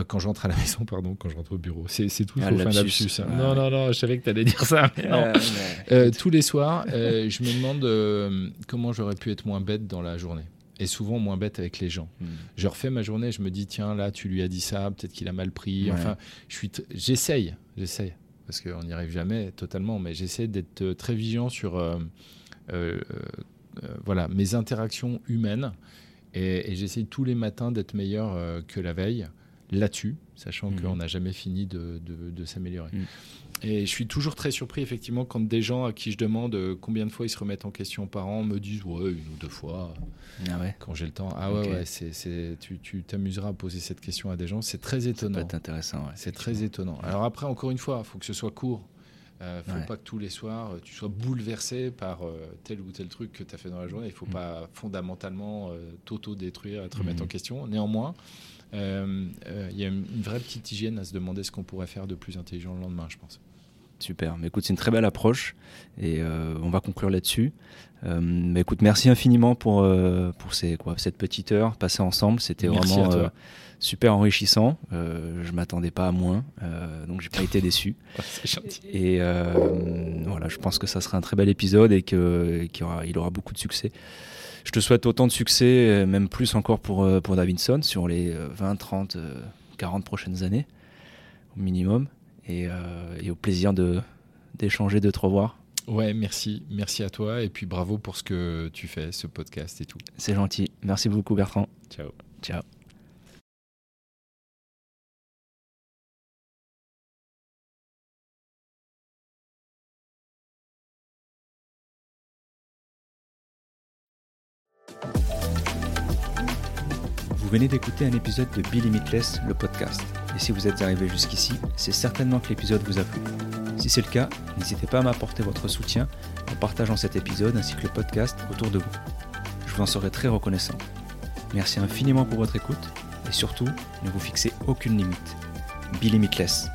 quand j'entre à la [laughs] maison, pardon, quand je rentre au bureau. C'est, tout ah, fin lapsus. Hein. non, non, non, je savais que tu allais dire ça. tous les soirs, je me demande comment j'aurais pu être moins bête dans la journée. Et souvent moins bête avec les gens. Hmm. Je refais ma journée, je me dis, tiens, là, tu lui as dit ça, peut-être qu'il a mal pris. Enfin, je suis j'essaye, j'essaye parce qu'on n'y arrive jamais totalement, mais j'essaie d'être euh, très vigilant sur euh, euh, voilà, mes interactions humaines et, j'essaie tous les matins d'être meilleur que la veille là-dessus, sachant mhm. qu'on n'a jamais fini de, s'améliorer. Mhm. Et je suis toujours très surpris, effectivement, quand des gens à qui je demande combien de fois ils se remettent en question par an me disent Ouais, une ou deux fois. Ah ouais. Quand j'ai le temps. Ah ouais, tu, t'amuseras à poser cette question à des gens. C'est très étonnant. C'est intéressant. c'est très étonnant. Alors après, encore une fois, il faut que ce soit court. Il euh, ne faut pas que tous les soirs tu sois bouleversé par euh, tel ou tel truc que tu as fait dans la journée. Il ne faut mm. pas fondamentalement euh, t'auto-détruire, te remettre en mm. question. Néanmoins, il y a une vraie petite hygiène à se demander ce qu'on pourrait faire de plus intelligent le lendemain, je pense. Super. Mais écoute, c'est une très belle approche et euh, on va conclure là-dessus. Euh, mais écoute, merci infiniment pour, euh, pour ces, quoi, cette petite heure passée ensemble. C'était vraiment super enrichissant. je m'attendais pas à moins, donc j'ai pas été déçu. [laughs] c'est gentil. Et voilà, je pense que ça sera un très bel épisode et qu'il aura, il aura beaucoup de succès. Je te souhaite autant de succès, même plus encore pour, pour Davidson sur les 20, 30, 40 prochaines années au minimum. Euh, et, au plaisir de d'échanger, de te revoir. Ouais, merci. Merci à toi. Et puis bravo pour ce que tu fais, ce podcast et tout. C'est gentil. Merci beaucoup, Bertrand. Ciao. Ciao. Vous venez d'écouter un épisode de Be Limitless, le podcast. Et si vous êtes arrivé jusqu'ici, c'est certainement que l'épisode vous a plu. Si c'est le cas, n'hésitez pas à m'apporter votre soutien en partageant cet épisode ainsi que le podcast autour de vous. Je vous en serai très reconnaissant. Merci infiniment pour votre écoute et surtout, ne vous fixez aucune limite. Be Limitless.